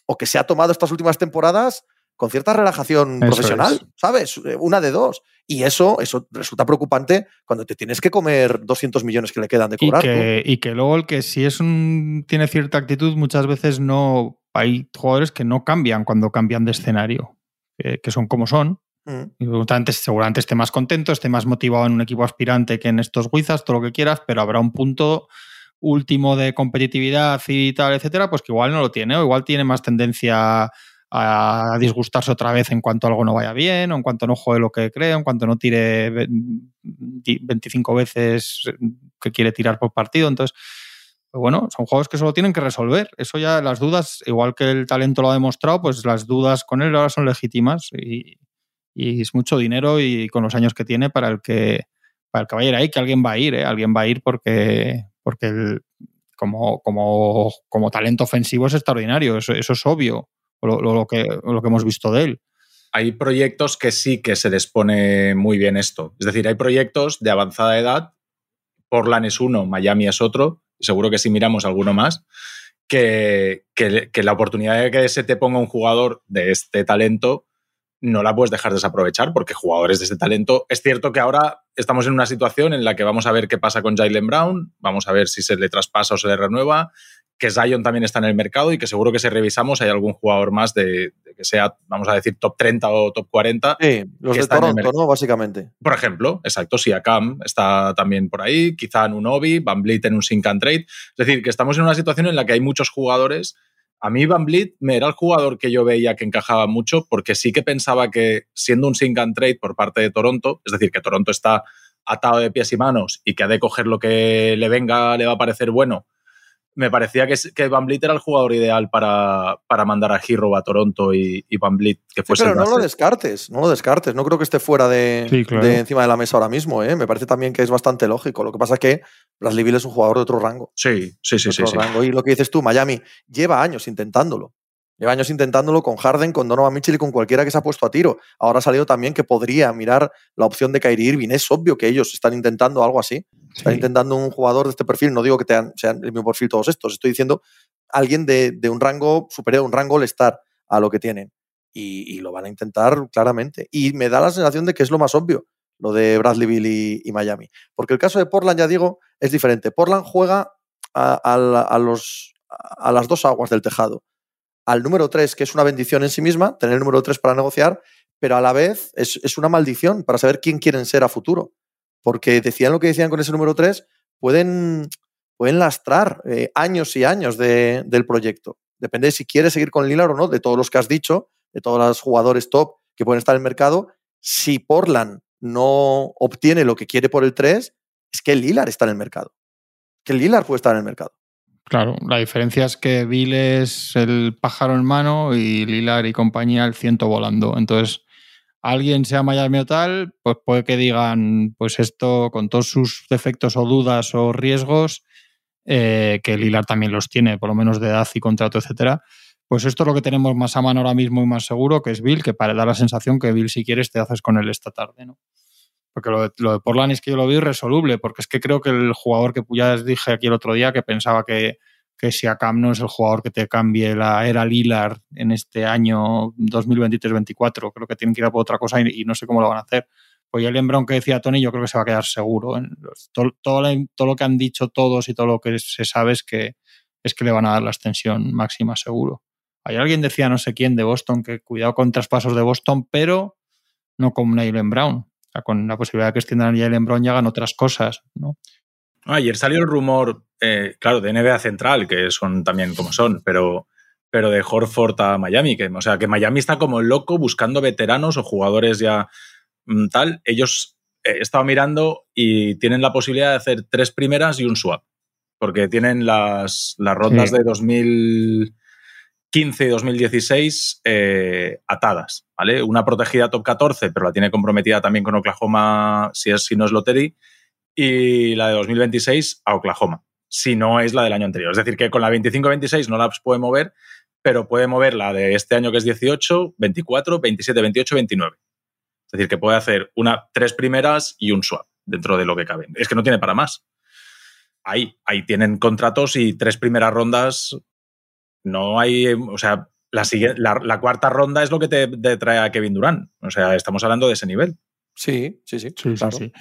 o que se ha tomado estas últimas temporadas con cierta relajación Eso profesional, es. ¿sabes? Eh, Una de dos. Y eso, eso resulta preocupante cuando te tienes que comer 200 millones que le quedan de Y cobrar. ¿no? que, y que luego el que si es un tiene cierta actitud, muchas veces no hay jugadores que no cambian cuando cambian de escenario, que, que son como son. Mm. Y seguramente, seguramente esté más contento, esté más motivado en un equipo aspirante que en estos Wizards, todo lo que quieras, pero habrá un punto último de competitividad y tal, etcétera, pues que igual no lo tiene, o igual tiene más tendencia a disgustarse otra vez en cuanto algo no vaya bien, o en cuanto no juegue lo que cree, en cuanto no tire ve- 25 veces que quiere tirar por partido. Entonces, pues bueno, son juegos que solo tienen que resolver. Eso ya, las dudas, igual que el talento lo ha demostrado, pues las dudas con él ahora son legítimas y, es mucho dinero y con los años que tiene para el que para el que vaya a ahí, que alguien va a ir, ¿eh? alguien va a ir porque, porque el- como, como, como talento ofensivo es extraordinario, eso, eso es obvio, lo, lo- que, lo que hemos visto de él. Hay proyectos que sí que se les pone muy bien esto. Es decir, hay proyectos de avanzada edad Portland es uno, Miami es otro, seguro que si miramos alguno más, que, que, la oportunidad de que se te ponga un jugador de este talento no la puedes dejar desaprovechar porque jugadores de este talento, es cierto que ahora estamos en una situación en la que vamos a ver qué pasa con Jalen Brown, vamos a ver si se le traspasa o se le renueva, que Zion también está en el mercado y que seguro que si revisamos hay algún jugador más de, que sea, vamos a decir, top 30 o top 40. Sí, los de Toronto, ¿no? Básicamente. Por ejemplo, exacto, si Akam está también por ahí, quizá en un Obi, Van Vliet en un Sync and Trade. Es decir, que estamos en una situación en la que hay muchos jugadores a mí Van Vliet me era el jugador que yo veía que encajaba mucho porque sí que pensaba que siendo un sink and trade por parte de Toronto, es decir, que Toronto está atado de pies y manos y que ha de coger lo que le venga, le va a parecer bueno, me parecía que, que Van Vliet era el jugador ideal para, para mandar a Hero a Toronto y, Van Vliet que fuese. pero no lo descartes, no lo descartes. No creo que esté fuera de, encima de la mesa ahora mismo. ¿eh? Me parece también que es bastante lógico. Lo que pasa es que Bradley Bill es un jugador de otro rango. Sí, sí, sí. sí, Y lo que dices tú, Miami, lleva años intentándolo. Lleva años intentándolo con Harden, con Donovan Mitchell y con cualquiera que se ha puesto a tiro. Ahora ha salido también que podría mirar la opción de Kyrie Irving. Es obvio que ellos están intentando algo así. Están intentando un jugador de este perfil. No digo que sean el mismo perfil todos estos. Estoy diciendo alguien de, un rango superior, un rango all-star a lo que tienen. Y, lo van a intentar claramente. Y me da la sensación de que es lo más obvio, lo de Bradley Bill y, Miami. Porque el caso de Portland, ya digo, es diferente. Portland juega a, los, a las dos aguas del tejado. Al número 3, que es una bendición en sí misma, tener el número 3 para negociar, pero a la vez es, es una maldición para saber quién quieren ser a futuro porque decían lo que decían con ese número 3, pueden, pueden lastrar eh, años y años del proyecto. Depende de si quieres seguir con Lillard o no, de todos los que has dicho, de todos los jugadores top que pueden estar en el mercado. Si Portland no obtiene lo que quiere por el 3, es que Lillard está en el mercado. Que Lillard puede estar en el mercado. Claro, la diferencia es que Bill es el pájaro en mano y Lillard y compañía el ciento volando. Entonces, alguien sea Miami o tal, pues puede que digan, pues esto con todos sus defectos o dudas o riesgos, eh, que Lilar también los tiene, por lo menos de edad y contrato, etcétera. Pues esto es lo que tenemos más a mano ahora mismo y más seguro, que es Bill, que para dar la sensación que Bill, si quieres, te haces con él esta tarde, ¿no? Porque lo de, lo de Portland es que yo lo vi irresoluble, porque es que creo que el jugador que ya dije aquí el otro día, que pensaba que, que si Cam no es el jugador que te cambie la era Lillard en este año 2023-24, creo que tienen que ir a por otra cosa y, no sé cómo lo van a hacer. Pues el Brown que decía Tony, yo creo que se va a quedar seguro. Todo, todo, lo que han dicho todos y todo lo que se sabe es que, es que le van a dar la extensión máxima seguro. Hay alguien decía, no sé quién, de Boston, que cuidado con traspasos de Boston, pero no con Jalen Brown. Con la posibilidad de que extiendan a Jalen Brown y hagan otras cosas, ¿no? ayer salió el rumor, eh, claro, de NBA Central, que son también como son, pero, pero de Horford a Miami, que, o sea, que Miami está como loco buscando veteranos o jugadores ya mm, tal. Ellos eh, he estado mirando y tienen la posibilidad de hacer tres primeras y un swap, porque tienen las, las rondas de 2015 y 2016 eh, atadas, ¿vale? Una protegida top 14, pero la tiene comprometida también con Oklahoma si, es, si no es Lottery y la de 2026 a Oklahoma, si no es la del año anterior. Es decir, que con la 25-26 no la puede mover, pero puede mover la de este año que es 18, 24, 27, 28, 29. Es decir, que puede hacer una, tres primeras y un swap dentro de lo que cabe. Es que no tiene para más. Ahí, ahí tienen contratos y tres primeras rondas. No hay, o sea, la, la, cuarta ronda es lo que te, trae a Kevin Durant. O sea, estamos hablando de ese nivel. Sí, sí, sí. sí, claro. sí.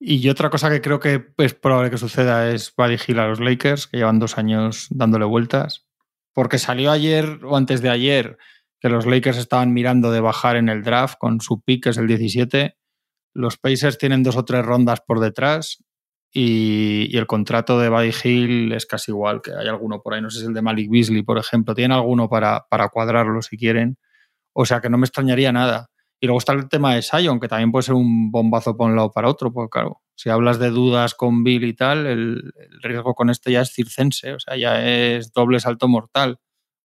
Y otra cosa que creo que es probable que suceda es Buddy Hill a los Lakers, que llevan dos años dándole vueltas. Porque salió ayer o antes de ayer que los Lakers estaban mirando de bajar en el draft con su pick, que es el 17. Los Pacers tienen dos o tres rondas por detrás y, el contrato de Buddy Hill es casi igual, que hay alguno por ahí, no sé si es el de Malik Beasley, por ejemplo. Tienen alguno para, para cuadrarlo si quieren. O sea que no me extrañaría nada. Y luego está el tema de Sion, que también puede ser un bombazo por un lado para otro, porque claro, si hablas de dudas con Bill y tal, el, riesgo con este ya es circense, o sea, ya es doble salto mortal.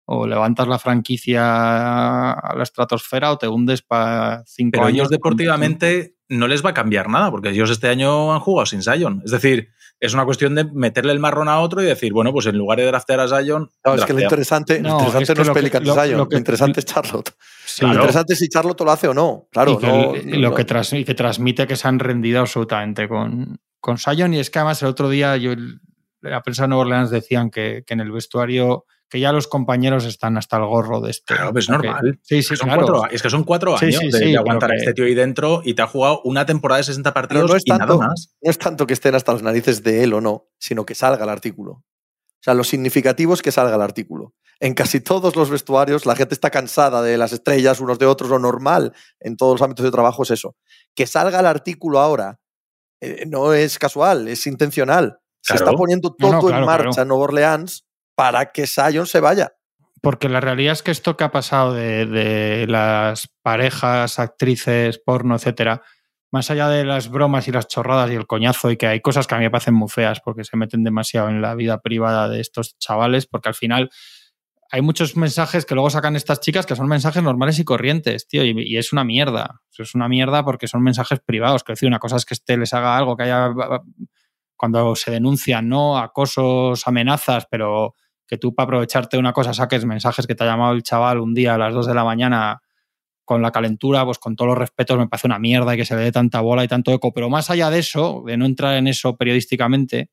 O levantas la franquicia a la estratosfera o te hundes para cinco Pero años. ellos deportivamente no les va a cambiar nada, porque ellos este año han jugado sin Sion. Es decir, es una cuestión de meterle el marrón a otro y decir, bueno, pues en lugar de draftear a Zion. No, es que lo interesante no, es, que no Pelicans Zion, lo, interesante es Charlotte. Lo interesante es si Charlotte lo hace o no. Claro, y que, lo que, que transmite que se han rendido absolutamente con, con Sion y es que además el otro día yo la prensa de Nueva Orleans decían que, en el vestuario que ya los compañeros están hasta el gorro de esto. Claro, pues es normal. Sí, sí, claro. es que son cuatro años de, aguantar a este tío ahí dentro y te ha jugado una temporada de 60 partidos no es y tanto, nada más. No es tanto que estén hasta las narices de él o no, sino que salga el artículo. O sea, lo significativo es que salga el artículo. En casi todos los vestuarios la gente está cansada de las estrellas unos de otros. Lo normal en todos los ámbitos de trabajo es eso. Que salga el artículo ahora eh, no es casual, es intencional. Se está poniendo todo en marcha en Nueva Orleans para que Sion se vaya. Porque la realidad es que esto que ha pasado de, las parejas, actrices, porno, etcétera, más allá de las bromas y las chorradas y el coñazo, y que hay cosas que a mí me parecen muy feas porque se meten demasiado en la vida privada de estos chavales, porque al final hay muchos mensajes que luego sacan estas chicas que son mensajes normales y corrientes, tío, y, es una mierda. Es una mierda porque son mensajes privados. Que decir, una cosa es que este les haga algo que haya cuando se denuncian, ¿no? Acosos, amenazas, pero que tú para aprovecharte de una cosa saques mensajes que te ha llamado el chaval un día a las 2 de la mañana con la calentura, pues con todos los respetos me parece una mierda y que se le dé tanta bola y tanto eco. Pero más allá de eso, de no entrar en eso periodísticamente,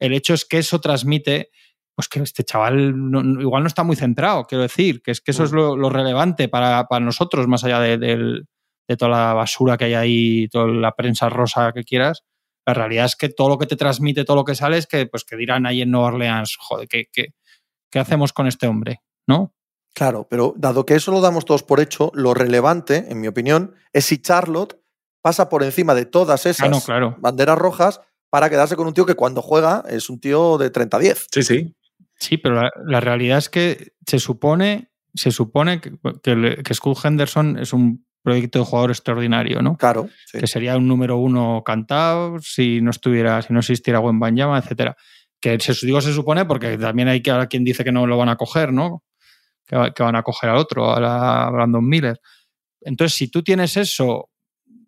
el hecho es que eso transmite pues que este chaval igual no está muy centrado, quiero decir, que es que eso es mm. lo, relevante para, nosotros, más allá de, de, toda la basura que hay ahí, toda la prensa rosa que quieras, la realidad es que todo lo que te transmite, todo lo que sale es que, pues, que dirán ahí en Nueva Orleans, joder, ¿qué, qué, hacemos con este hombre? ¿No? Claro, pero dado que eso lo damos todos por hecho, lo relevante, en mi opinión, es si Charlotte pasa por encima de todas esas banderas rojas para quedarse con un tío que cuando juega es un tío de 30-10. Sí, sí. Sí, pero la, realidad es que se supone, se supone que, que, que Henderson es un proyecto de jugador extraordinario, ¿no? Claro. Que sería un número uno cantado si no estuviera, si no existiera buen Banyama, etcétera. Que se, digo se supone porque también hay que ahora quien dice que no lo van a coger, ¿no? Que, van a coger al otro, a, Brandon Miller. Entonces, si tú tienes eso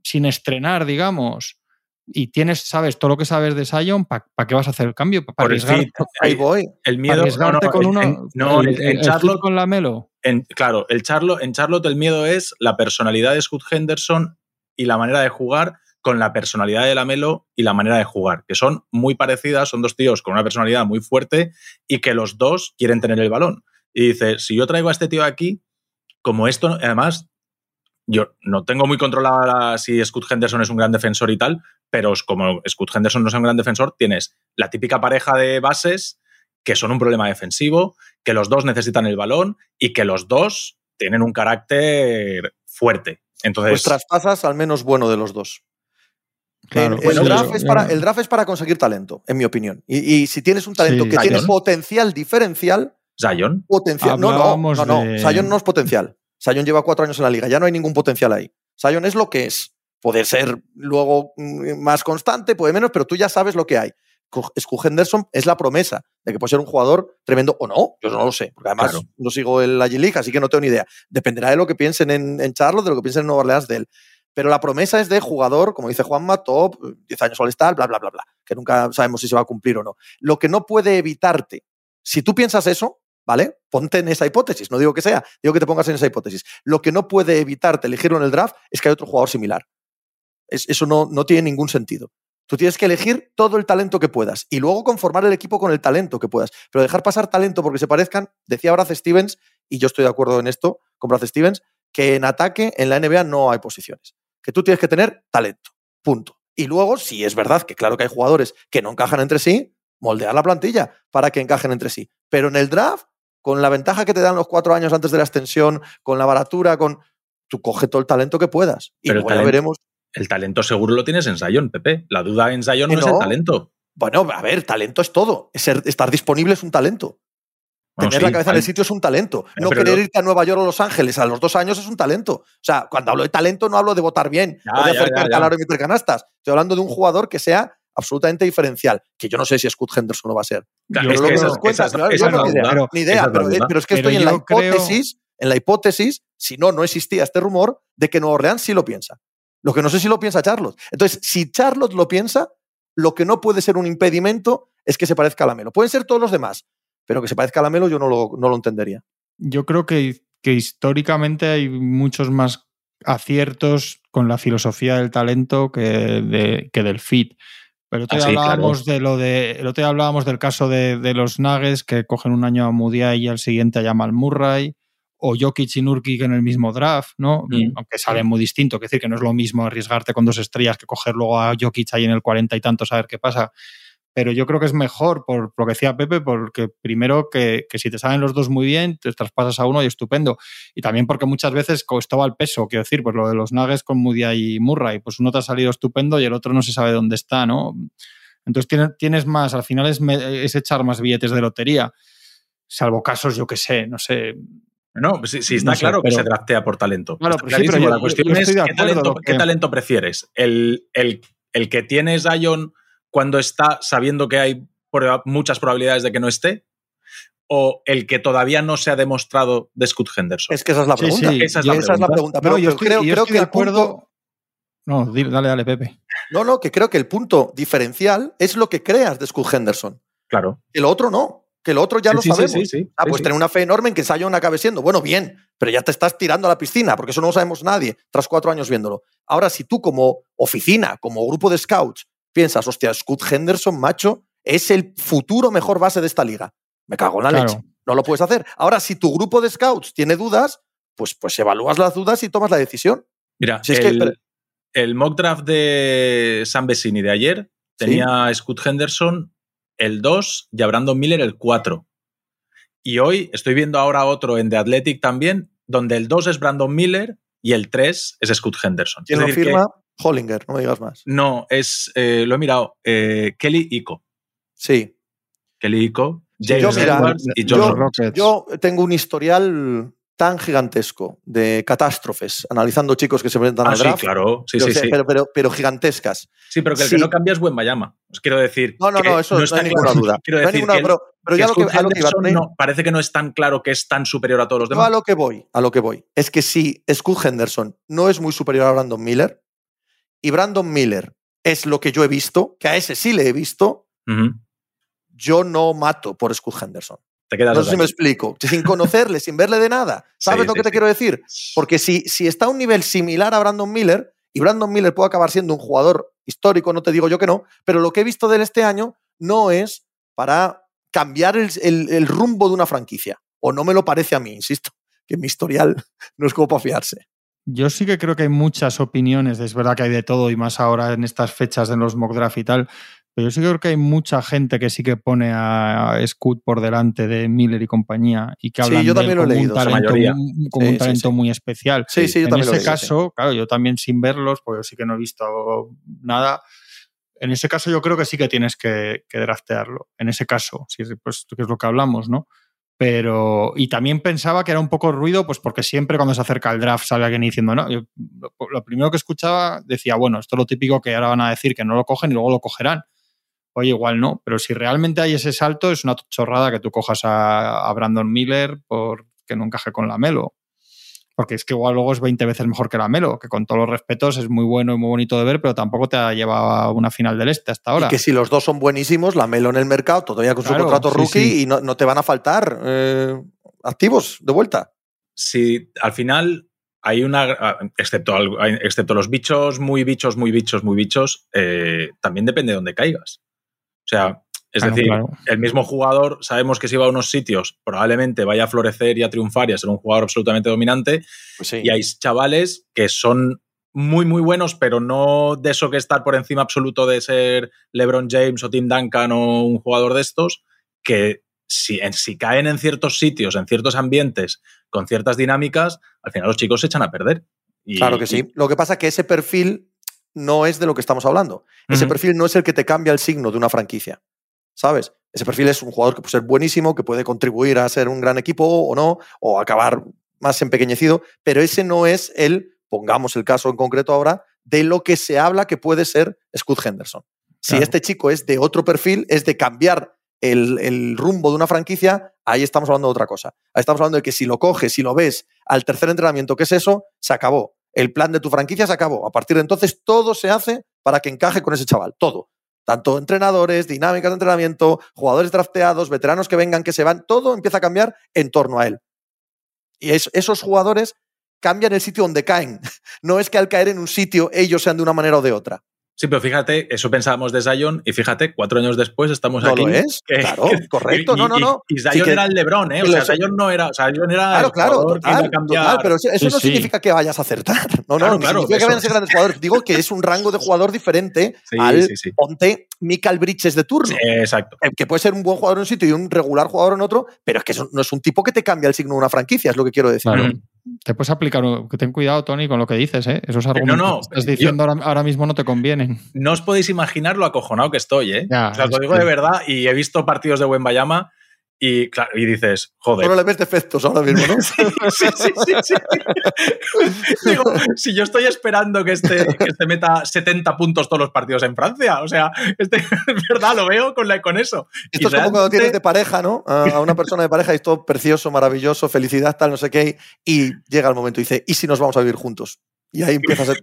sin estrenar, digamos, y tienes, sabes, todo lo que sabes de Sion, ¿para qué vas a hacer el cambio? ¿Para arriesgarte, ahí voy. El miedo con uno, no, en, Charlotte, con la Melo. claro, el Charlotte, en Charlotte el miedo es la personalidad de Scott Henderson y la manera de jugar con la personalidad de la Melo y la manera de jugar, que son muy parecidas, son dos tíos con una personalidad muy fuerte y que los dos quieren tener el balón. Y dice, si yo traigo a este tío aquí, como esto, además, yo no tengo muy controlada si Scott Henderson es un gran defensor y tal, pero como Scott Henderson no es un gran defensor, tienes la típica pareja de bases que son un problema defensivo, que los dos necesitan el balón y que los dos tienen un carácter fuerte. Entonces, pues traspasas al menos bueno de los dos. El, draft es para, el, draft es para, conseguir talento, en mi opinión. Y, si tienes un talento que tiene potencial diferencial. Zion. Potencial. No, no, no, no. Zion no es potencial. Sion lleva cuatro años en la liga, ya no hay ningún potencial ahí. Sion es lo que es. Puede ser luego mm, más constante, puede menos, pero tú ya sabes lo que hay. Scu Henderson es la promesa de que puede ser un jugador tremendo o no, yo no lo sé, porque además no sigo el la League, así que no tengo ni idea. Dependerá de lo que piensen en, en Charlotte, de lo que piensen en Nueva Orleans de él. Pero la promesa es de jugador, como dice Juanma, top, 10 años al estar, bla, bla, bla, bla, que nunca sabemos si se va a cumplir o no. Lo que no puede evitarte, si tú piensas eso, ¿vale? Ponte en esa hipótesis, no digo que sea, digo que te pongas en esa hipótesis. Lo que no puede evitarte elegirlo en el draft es que hay otro jugador similar. eso no, no tiene ningún sentido. Tú tienes que elegir todo el talento que puedas y luego conformar el equipo con el talento que puedas. Pero dejar pasar talento porque se parezcan, decía Brad Stevens, y yo estoy de acuerdo en esto con Brad Stevens, que en ataque en la NBA no hay posiciones. Que tú tienes que tener talento. Punto. Y luego, si es verdad que claro que hay jugadores que no encajan entre sí, moldear la plantilla para que encajen entre sí. Pero en el draft con la ventaja que te dan los cuatro años antes de la extensión, con la baratura, con. Tú coge todo el talento que puedas. Y luego ya veremos. El talento seguro lo tienes en Zion, Pepe. La duda en Zion no, es el talento. Bueno, a ver, talento es todo. estar disponible es un talento. Tener la cabeza en el sitio es un talento. no querer irte a Nueva York o Los Ángeles a los dos años es un talento. O sea, cuando hablo de talento no hablo de votar bien o de acercar calor y meter canastas. Estoy hablando de un jugador que sea absolutamente diferencial, que yo no sé si Scott Henderson lo va a ser. Claro, yo no ni idea, pero, es que estoy en la hipótesis, en la hipótesis, si no, no existía este rumor de que Nueva Orleans sí lo piensa. Lo que no sé si lo piensa Charlotte. Entonces, si Charlotte lo piensa, lo que no puede ser un impedimento es que se parezca a Lamelo. Pueden ser todos los demás, pero que se parezca a Lamelo yo no lo, no lo entendería. Yo creo que, que históricamente hay muchos más aciertos con la filosofía del talento que, de, que del fit Pero otro Ah, día sí, claro. hablábamos de lo de. El otro día hablábamos del caso de, de los Nuggets que cogen un año a Mudiay y al siguiente a Jamal Murray. O Jokic y Nurkic en el mismo draft, ¿no? Mm. Aunque salen muy distinto. Es decir, que no es lo mismo arriesgarte con dos estrellas que coger luego a Jokic ahí en el 40 y tanto, a ver qué pasa. Pero yo creo que es mejor, por lo que decía Pepe, porque primero que, que si te salen los dos muy bien, te traspasas a uno y estupendo. Y también porque muchas veces costaba el peso, quiero decir, pues lo de los Nuggets con Mudiay y Murray, pues uno te ha salido estupendo y el otro no se sabe dónde está, ¿no? Entonces tienes, tienes más, al final es, es echar más billetes de lotería, salvo casos, yo que sé, no sé. No, pues sí, sí, está No sé, claro que se draftea por talento. Claro, pero sí, pero clarísimo. yo- la cuestión yo es ¿qué talento, qué talento prefieres. El, el- el que tiene Zion cuando está sabiendo que hay muchas probabilidades de que no esté, o el que todavía no se ha demostrado de Scott Henderson. Es que esa es la pregunta. sí, Esa es la esa es la pregunta. pregunta. No, Pero, yo estoy, creo, yo creo estoy que de el punto. No, dale, dale, Pepe. no, no, que creo que el punto diferencial es lo que creas de Scott Henderson. Claro. Que lo otro no. Que lo otro ya Sí, lo sabemos. sí, sí, ah, sí, pues sí. tener una fe enorme en que Sion acabe siendo. Bueno, bien, pero ya te estás tirando a la piscina, porque eso no lo sabemos nadie tras cuatro años viéndolo. Ahora, si tú como oficina, como grupo de scouts, piensas, hostia, Scott Henderson, macho, es el futuro mejor base de esta liga. Me cago en la Claro. leche. No lo puedes hacer. Ahora, si tu grupo de scouts tiene dudas, pues, pues evalúas las dudas y tomas la decisión. Mira, Si es que- el, pero- el mock draft de Sam Vecini de ayer tenía a Scott Henderson el 2 y a Brandon Miller el 4. Y hoy estoy viendo ahora otro en The Athletic también, donde el 2 es Brandon Miller y el 3 es Scott Henderson. ¿Quién Es lo decir que- firma? Hollinger, no me digas más. no, es, eh, lo he mirado, eh, Kelly Ico. Sí. Kelly Ico, Sí, James yo, mira, y John yo- Rockets. Yo tengo un historial tan gigantesco de catástrofes, analizando chicos que se presentan Ah, al sí, draft. claro. Sí, Pero, sí, o sea, sí. Pero, pero, pero gigantescas. Sí, pero que el sí. que no cambia es buen Bayama. Os quiero decir. No, no, que no, eso no, está hay ninguna *laughs* claro. duda. Quiero No hay decir ninguna- que el- pero, pero que yo a lo que, a lo que iba, no- parece que no es tan claro que es tan superior a todos los demás. a lo que voy, a lo que voy, es que si Scott Henderson no es muy superior a Brandon Miller y Brandon Miller es lo que yo he visto, que a ese sí le he visto, yo no mato por Scott Henderson. Te quedas No sé si me explico. Sin conocerle, sin verle de nada. *laughs* ¿Sabes Sí, lo sí, que te sí. quiero decir? Porque si, si está a un nivel similar a Brandon Miller, y Brandon Miller puede acabar siendo un jugador histórico, no te digo yo que no, pero lo que he visto de él este año no es para cambiar el, el- el rumbo de una franquicia. O no me lo parece a mí, insisto, que mi historial *laughs* no es como para fiarse. Yo sí que creo que hay muchas opiniones, es verdad que hay de todo y más ahora en estas fechas de los mock draft y tal, pero yo sí creo que hay mucha gente que sí que pone a Scoot por delante de Miller y compañía y que Sí, hablan yo de él lo como leído, un la talento, mayoría. muy- como Sí, un sí, talento sí. muy especial. Sí, sí, yo en también lo ese leído, sí. caso, claro, yo también sin verlos, pues yo sí que no he visto nada. En ese caso yo creo que sí que tienes que, que draftearlo. En ese caso, sí, pues que es lo que hablamos, ¿no? Pero, y también pensaba que era un poco ruido, pues porque siempre cuando se acerca el draft sale alguien diciendo, no, yo, lo, primero que escuchaba decía, bueno, esto es lo típico que ahora van a decir que no lo cogen y luego lo cogerán. Oye, igual no, pero si realmente hay ese salto, es una chorrada que tú cojas a, a Brandon Miller porque no encaje con la Melo. Porque es que igual luego es 20 veces mejor que la Melo, que con todos los respetos es muy bueno y muy bonito de ver, pero tampoco te ha llevado a una final del este hasta ahora. Y que si los dos son buenísimos, la Melo en el mercado, todavía con Claro, su contrato sí, rookie, sí. y no, no te van a faltar eh, activos de vuelta. Si al final hay una. Excepto, algo- excepto los bichos, muy bichos, muy bichos, muy bichos, eh, también depende de dónde caigas. O sea, es Claro, decir, claro. el mismo jugador, sabemos que si va a unos sitios, probablemente vaya a florecer y a triunfar y a ser un jugador absolutamente dominante. Pues sí. Y hay chavales que son muy, muy buenos, pero no de eso que estar por encima absoluto de ser LeBron James o Tim Duncan o un jugador de estos, que si, en- si caen en ciertos sitios, en ciertos ambientes, con ciertas dinámicas, al final los chicos se echan a perder. Y- Claro que sí. Lo que pasa es que ese perfil no es de lo que estamos hablando. Ese perfil no es el que te cambia el signo de una franquicia. ¿Sabes? Ese perfil es un jugador que puede ser buenísimo, que puede contribuir a ser un gran equipo o no, o acabar más empequeñecido, pero ese no es el, pongamos el caso en concreto ahora, de lo que se habla que puede ser Scott Henderson. Si Claro. este chico es de otro perfil, es de cambiar el, el rumbo de una franquicia, ahí estamos hablando de otra cosa. Ahí estamos hablando de que si lo coges, si lo ves al tercer entrenamiento, que es eso, se acabó. El plan de tu franquicia se acabó. A partir de entonces, todo se hace para que encaje con ese chaval. Todo. Tanto entrenadores, dinámicas de entrenamiento, jugadores drafteados, veteranos que vengan, que se van, todo empieza a cambiar en torno a él. Y es- esos jugadores cambian el sitio donde caen. *laughs* No es que al caer en un sitio ellos sean de una manera o de otra. Sí, pero fíjate, eso pensábamos de Zion y fíjate, cuatro años después estamos no aquí. lo es, claro, *laughs* correcto, y, no, no, no. Y, Zion Sí que- era el LeBron, ¿eh? O sea, Zion no era, o sea, Zion era Claro, el claro, jugador que iba total, a cambiar. total, pero eso, eso Sí, no sí. significa que vayas a acertar. *laughs* No, no, Claro, no claro, significa que a ser es. grandes jugadores. Digo que es un rango de jugador diferente Sí, al sí, sí. ponte Michael Bridges de turno. Sí, exacto. Eh, Que puede ser un buen jugador en un sitio y un regular jugador en otro, pero es que eso no es un tipo que te cambia el signo de una franquicia, es lo que quiero decir. Claro. Te puedes aplicar, ten cuidado, Tony, con lo que dices, ¿eh? Esos argumentos no, que estás yo- diciendo ahora, ahora mismo no te convienen. No os podéis imaginar lo acojonado que estoy, ¿eh? Ya, o sea, os lo digo que- de verdad y he visto partidos de Wembayama y, claro, y dices, joder. Solo le ves defectos ahora mismo, ¿no? *laughs* Sí, sí, sí, sí, sí. *laughs* Digo, si yo estoy esperando que este, que este meta 70 puntos todos los partidos en Francia, o sea, este, *laughs* es verdad, lo veo con, la, con eso. Esto Y es como cuando realmente- tienes de pareja, ¿no? A, a una persona de pareja y es todo precioso, maravilloso, felicidad, tal, no sé qué, y llega el momento y dice, ¿y si nos vamos a vivir juntos? Y ahí empieza a ser...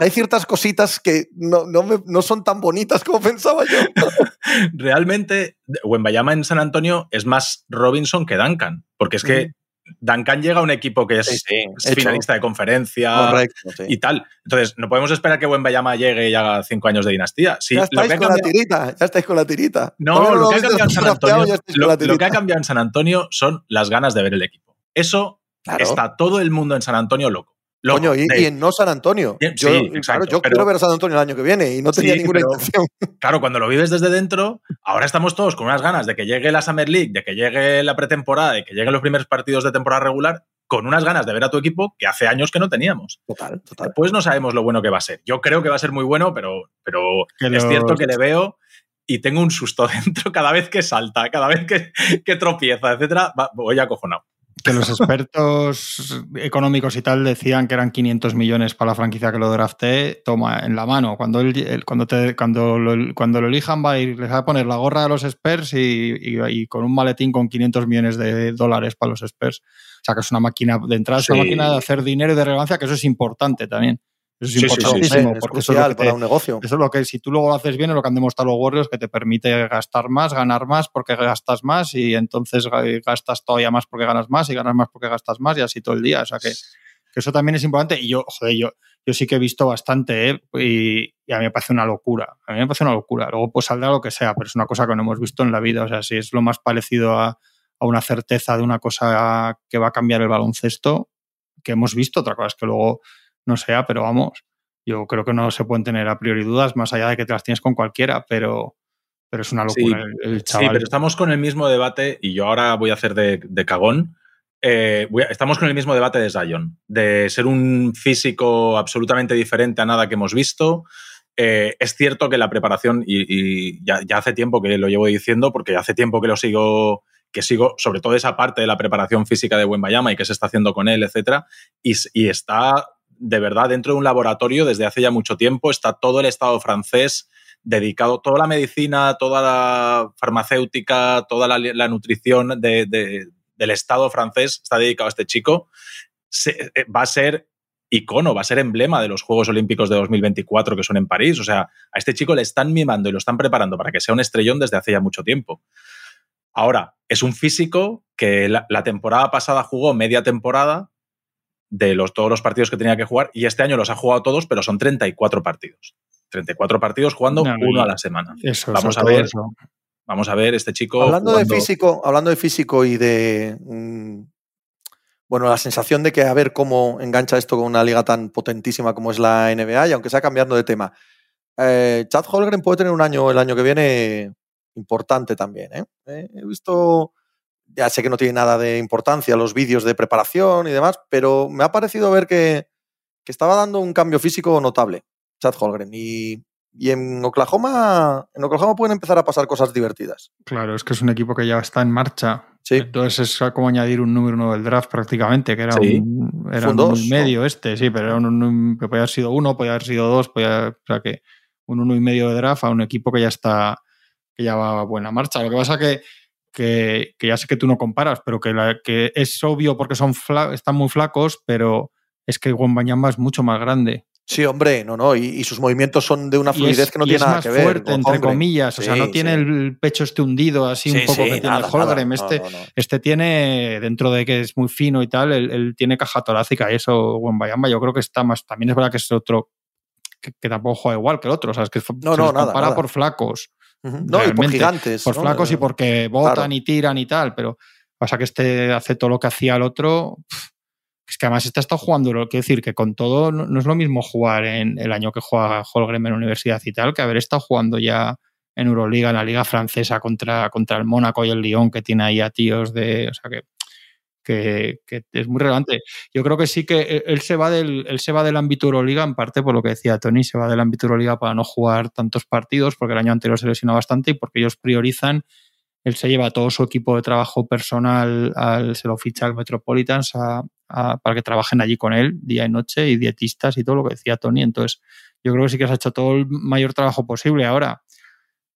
Hay ciertas cositas que no, no, me- no son tan bonitas como pensaba yo. *laughs* realmente Wembayama en San Antonio es más Robinson que Duncan, porque es que Duncan llega a un equipo que es, Sí, sí, es hecho. finalista de conferencia Correcto, sí. y tal. Entonces, no podemos esperar que Wembayama llegue y haga cinco años de dinastía. Sí, ya lo estáis que ha con la tirita, ya estáis con la tirita. No, lo que ha cambiado en San Antonio, lo, lo que ha cambiado en San Antonio son las ganas de ver el equipo. Eso Claro. está todo el mundo en San Antonio loco. Loco, Coño, y, de- y en no San Antonio. Bien, Yo, sí, claro, exacto, yo pero- quiero ver a San Antonio el año que viene y no tenía Sí, ninguna pero- intención. *laughs* Claro, cuando lo vives desde dentro, ahora estamos todos con unas ganas de que llegue la Summer League, de que llegue la pretemporada, de que lleguen los primeros partidos de temporada regular, con unas ganas de ver a tu equipo que hace años que no teníamos. Total, total. Pues no sabemos lo bueno que va a ser. Yo creo que va a ser muy bueno, pero, pero Que es los- cierto que le veo y tengo un susto *laughs* dentro cada vez que salta, cada vez que, que tropieza, etcétera. va- voy acojonado. Que los expertos económicos y tal decían que eran 500 millones para la franquicia que lo drafté, toma, en la mano. Cuando, él, él- cuando, te, cuando, lo, cuando lo elijan va a ir, les va a poner la gorra a los Spurs y, y- y con un maletín con 500 millones de dólares para los Spurs. O sea, que es una máquina de entrada, es una Sí. máquina de hacer dinero y de relevancia, que eso es importante también. Eso es Sí, sí, sí, sí. importantísimo, es porque eso es, lo crucial que te- para un negocio. eso es lo que, si tú luego lo haces bien, es lo que han demostrado los Warriors, que te permite gastar más, ganar más porque gastas más y entonces ga- gastas todavía más porque ganas más y ganas más porque gastas más y así todo el día. O sea que, que eso también es importante. Y yo, joder, yo, yo sí que he visto bastante ¿eh? y, y a mí me parece una locura. A mí me parece una locura. Luego pues saldrá lo que sea, pero es una cosa que no hemos visto en la vida. O sea, si es lo más parecido a, a una certeza de una cosa que va a cambiar el baloncesto que hemos visto. Otra cosa es que luego no sea, pero vamos, yo creo que no se pueden tener a priori dudas, más allá de que te las tienes con cualquiera, pero, pero es una locura el, el Sí, chaval. pero estamos con el mismo debate y yo ahora voy a hacer de, de cagón. Eh, a- estamos con el mismo debate de Zion, de ser un físico absolutamente diferente a nada que hemos visto. Eh, es cierto que la preparación, y, y ya, ya hace tiempo que lo llevo diciendo, porque hace tiempo que lo sigo, que sigo sobre todo esa parte de la preparación física de Wembayama y qué se está haciendo con él, etcétera, y está de verdad dentro de un laboratorio desde hace ya mucho tiempo, está todo el Estado francés dedicado, toda la medicina, toda la farmacéutica, toda la, nutrición de- de- del Estado francés está dedicado a este chico. Eh, va a ser icono, va a ser emblema de los Juegos Olímpicos de 2024 que son en París. O sea, a este chico le están mimando y lo están preparando para que sea un estrellón desde hace ya mucho tiempo. Ahora, es un físico que la temporada pasada jugó media temporada de los, todos los partidos que tenía que jugar y este año los ha jugado todos, pero son 34 partidos. 34 partidos jugando No, uno y- a la semana. Eso, Vamos a ver. eso. Vamos a ver este chico. Hablando jugando- de físico, hablando de físico y de mm, bueno, la sensación de que a ver cómo engancha esto con una liga tan potentísima como es la NBA, y aunque sea cambiando de tema, eh, Chad Holgren puede tener un año el año que viene importante también. ¿eh? Eh, he visto, ya sé que no tiene nada de importancia los vídeos de preparación y demás, pero me ha parecido ver que, que estaba dando un cambio físico notable, Chad Holgren. Y, y en Oklahoma, en Oklahoma pueden empezar a pasar cosas divertidas. Claro, es que es un equipo que ya está en marcha. Sí. Entonces es como añadir un número uno del draft prácticamente, que era Sí. un, era un dos, medio este, sí, pero era un, un- que podía haber sido uno, podía haber sido dos, podía, o sea que un uno y medio de draft a un equipo que ya está, que ya va a buena marcha. Lo que pasa que, que, que ya sé que tú no comparas, pero que, la- que es obvio porque son fla- están muy flacos, pero es que Wembanyama es mucho más grande. Sí, hombre, no, no, y, y sus movimientos son de una fluidez es- que no tiene es nada más que ver. fuerte, con entre Holmgren. comillas. O sea, no tiene sí. el pecho este hundido así Sí, un poco que tiene el Holgren. Este, No, no, no. este tiene, dentro de que es muy fino y tal, él, él tiene caja torácica y eso, Wembayamba, yo creo que está más. También es verdad que es otro. que, tampoco juega igual que el otro. O sea, es que no, no, nada, compara por flacos. No, y por gigantes. Por flacos y porque botan y tiran y tal, pero pasa que este hace todo lo que hacía el otro. Es que además está estado jugando, quiero decir que con todo no, es lo mismo jugar en el año que juega Holgren en la universidad y tal, que haber estado jugando ya en Euroliga, en la Liga Francesa contra, contra el Mónaco y el Lyon, que tiene ahí a tíos de. O sea que que, es muy relevante. Yo creo que sí que e, él se, va del, él se va del ámbito Euroliga, en parte por lo que decía Tony, se va del ámbito Euroliga para no jugar tantos partidos, porque el año anterior se lesionó bastante y porque ellos priorizan. Él se lleva todo su equipo de trabajo personal, al, se lo ficha al Metropolitans para que trabajen allí con él día y noche y dietistas y todo lo que decía Tony. Entonces, yo creo que sí que se ha hecho todo el mayor trabajo posible. Ahora,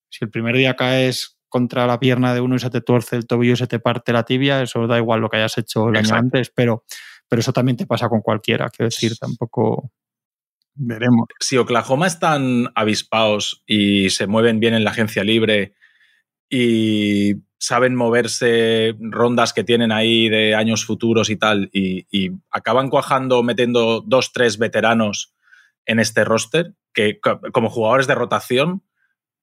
si el primer día caes contra la pierna de uno y se te tuerce el tobillo y se te parte la tibia, eso da igual lo que hayas hecho el año antes, pero, pero eso también te pasa con cualquiera, quiero decir, tampoco veremos. Si Oklahoma están avispados y se mueven bien en la agencia libre y saben moverse rondas que tienen ahí de años futuros y tal, y, y acaban cuajando metiendo dos, tres veteranos en este roster, que como jugadores de rotación,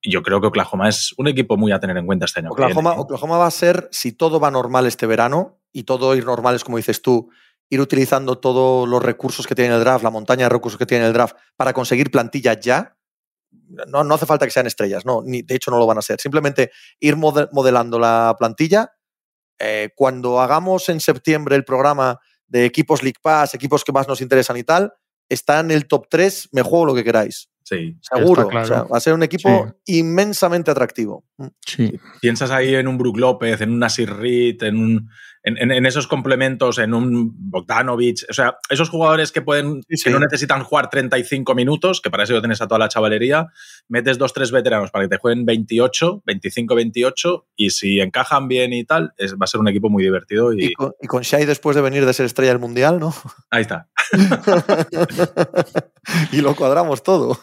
yo creo que Oklahoma es un equipo muy a tener en cuenta este año. Oklahoma, Oklahoma va a ser, si todo va normal este verano, y todo ir normal es como dices tú, ir utilizando todos los recursos que tiene el draft, la montaña de recursos que tiene el draft, para conseguir plantillas ya. No, no hace falta que sean estrellas, no, ni, de hecho no lo van a ser. Simplemente ir modelando la plantilla. Eh, cuando hagamos en septiembre el programa de equipos League Pass, equipos que más nos interesan y tal, está en el top 3, me juego lo que queráis. Sí. Seguro. va a ser un equipo inmensamente atractivo. Mm. Sí. Piensas ahí en un Brook López, en un Nasir Reed, en un en, esos complementos, en un Bogdanovich, o sea, esos jugadores que pueden, que no necesitan jugar 35 minutos, que para eso lo tienes a toda la chavalería, metes dos, tres veteranos para que te jueguen 28, 25, 28, y si encajan bien y tal, es, va a ser un equipo muy divertido. Y, y con, Shai después de venir de ser estrella del Mundial, ¿no? *laughs* Ahí está. *laughs* y lo cuadramos todo.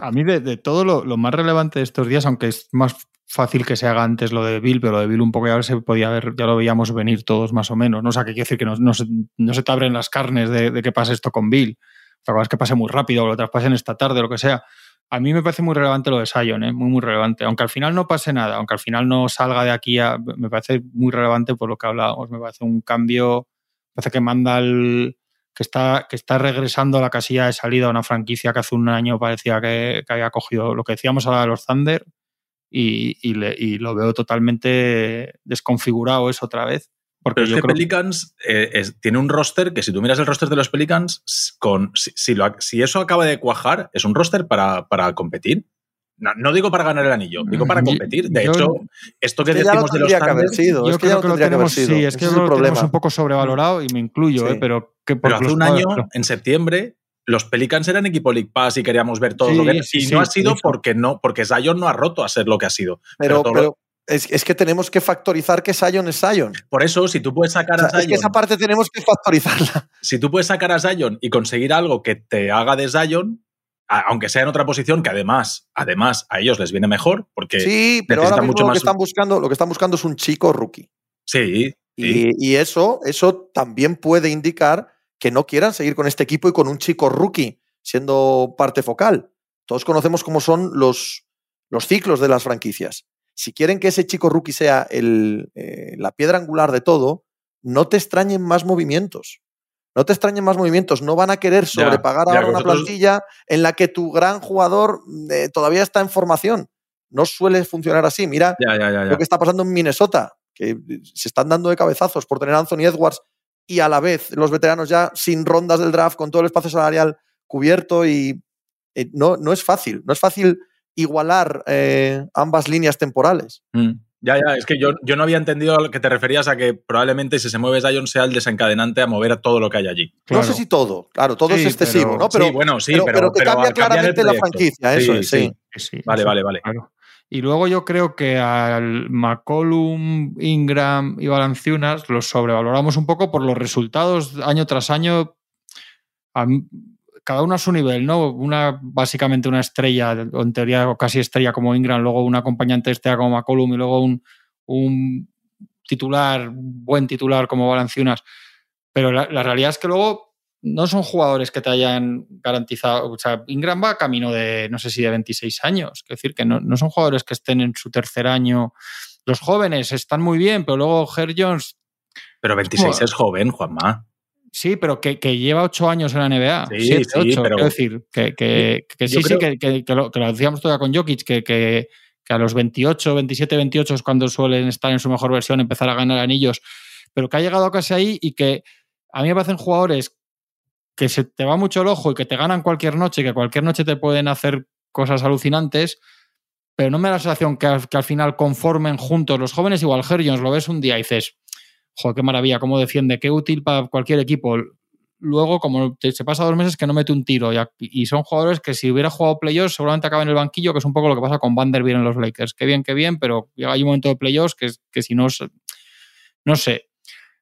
a mí de, todo lo, lo, más relevante de estos días, aunque es más fácil que se haga antes lo de Bill, pero lo de Bill un poco ya se podía ver, ya lo veíamos venir todos más o menos. ¿no? O sea, que quiere decir que no, se, no se te abren las carnes de, de, que pase esto con Bill. La verdad es que pase muy rápido, o lo traspasen esta tarde, lo que sea. A mí me parece muy relevante lo de Sion, ¿eh? muy, muy relevante. Aunque al final no pase nada, aunque al final no salga de aquí, me parece muy relevante por lo que hablábamos. Me parece un cambio, me parece que manda el, que está, que está regresando a la casilla de salida a una franquicia que hace un año parecía que, que había cogido lo que decíamos ahora de los Thunder, y, lo veo totalmente desconfigurado eso otra vez. Porque Pero es que Pelicans eh, tiene un roster que si tú miras el roster de los Pelicans, con, si, lo, si eso acaba de cuajar, es un roster para, para competir. No, digo para ganar el anillo, digo para competir. De hecho, esto que, decimos de los Thunder, sido, yo creo que, lo tenemos, sí, es que lo tenemos un poco sobrevalorado y me incluyo, eh, pero que por hace un año, en septiembre, los Pelicans eran equipo League Pass y queríamos ver todo lo que y no ha sido porque no, porque Zion no ha roto a ser lo que ha sido. Pero, pero, es, que tenemos que factorizar que Zion es Zion. Por eso, si tú puedes sacar a Zion. Es que esa parte tenemos que factorizarla. *laughs* Si tú puedes sacar a Zion y conseguir algo que te haga de Zion, aunque sea en otra posición, que además, además a ellos les viene mejor, porque sí, pero ahora mucho lo que están buscando, lo que están buscando es un chico rookie. Sí. Y, y, eso, eso también puede indicar que no quieran seguir con este equipo y con un chico rookie siendo parte focal. Todos conocemos cómo son los, los ciclos de las franquicias. Si quieren que ese chico rookie sea el, eh, la piedra angular de todo, no te extrañen más movimientos. No te extrañen más movimientos. No van a querer sobrepagar ahora una plantilla en la que tu gran jugador eh, todavía está en formación. No suele funcionar así. Mira lo que está pasando en Minnesota, que se están dando de cabezazos por tener a Anthony Edwards y a la vez los veteranos ya sin rondas del draft, con todo el espacio salarial cubierto y eh, no, no es fácil, no es fácil igualar eh, ambas líneas temporales. Mm. Ya, ya, es que yo, yo no había entendido a que te referías a que probablemente si se mueve Zion sea el desencadenante a mover a todo lo que hay allí. No sé si todo, claro, todo es excesivo, ¿no? Pero, sí, bueno, sí, pero, que cambia claramente la franquicia, eso es, sí. Vale, vale, vale. Y luego yo creo que al McCollum, Ingram y Valanciunas los sobrevaloramos un poco por los resultados año tras año, cada uno a su nivel, ¿no? Una básicamente una estrella, o en teoría casi estrella como Ingram, luego un acompañante estrella como McCollum y luego un, un titular, buen titular como Valanciunas. Pero la, realidad es que luego no son jugadores que te hayan garantizado. O sea, Ingram va camino de, no sé si de 26 años. Es decir, que no, no son jugadores que estén en su tercer año. Los jóvenes están muy bien, pero luego Herr Jones. Pero 26 es joven, Juanma. Sí, pero que, que, lleva ocho años en la NBA. Sí, siete, sí, ocho, pero... Quiero decir, que, que, que sí, creo... sí, que, lo, que, lo, decíamos todavía con Jokic, que, que, a los 28, 27, 28 es cuando suelen estar en su mejor versión, empezar a ganar anillos, pero que ha llegado casi ahí y que a mí me parecen jugadores que se te va mucho el ojo y que te ganan cualquier noche, que cualquier noche te pueden hacer cosas alucinantes, pero no me da la sensación que al, final conformen juntos los jóvenes, igual Herjons lo ves un día y dices, joder, qué maravilla, cómo defiende, qué útil para cualquier equipo. Luego, como se pasa dos meses que no mete un tiro, y, son jugadores que si hubiera jugado playoffs seguramente acaba en el banquillo, que es un poco lo que pasa con Vanderbilt en los Lakers. Qué bien, qué bien, pero llega hay un momento de playoffs que, que si no, no sé.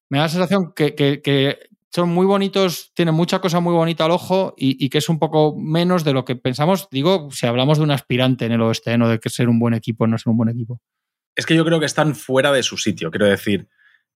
Me da la sensación que, que son muy bonitos, tienen mucha cosa muy bonita al ojo y, y, que es un poco menos de lo que pensamos. Digo, si hablamos de un aspirante en el oeste, no de que ser un buen equipo, no ser un buen equipo. Es que yo creo que están fuera de su sitio, quiero decir.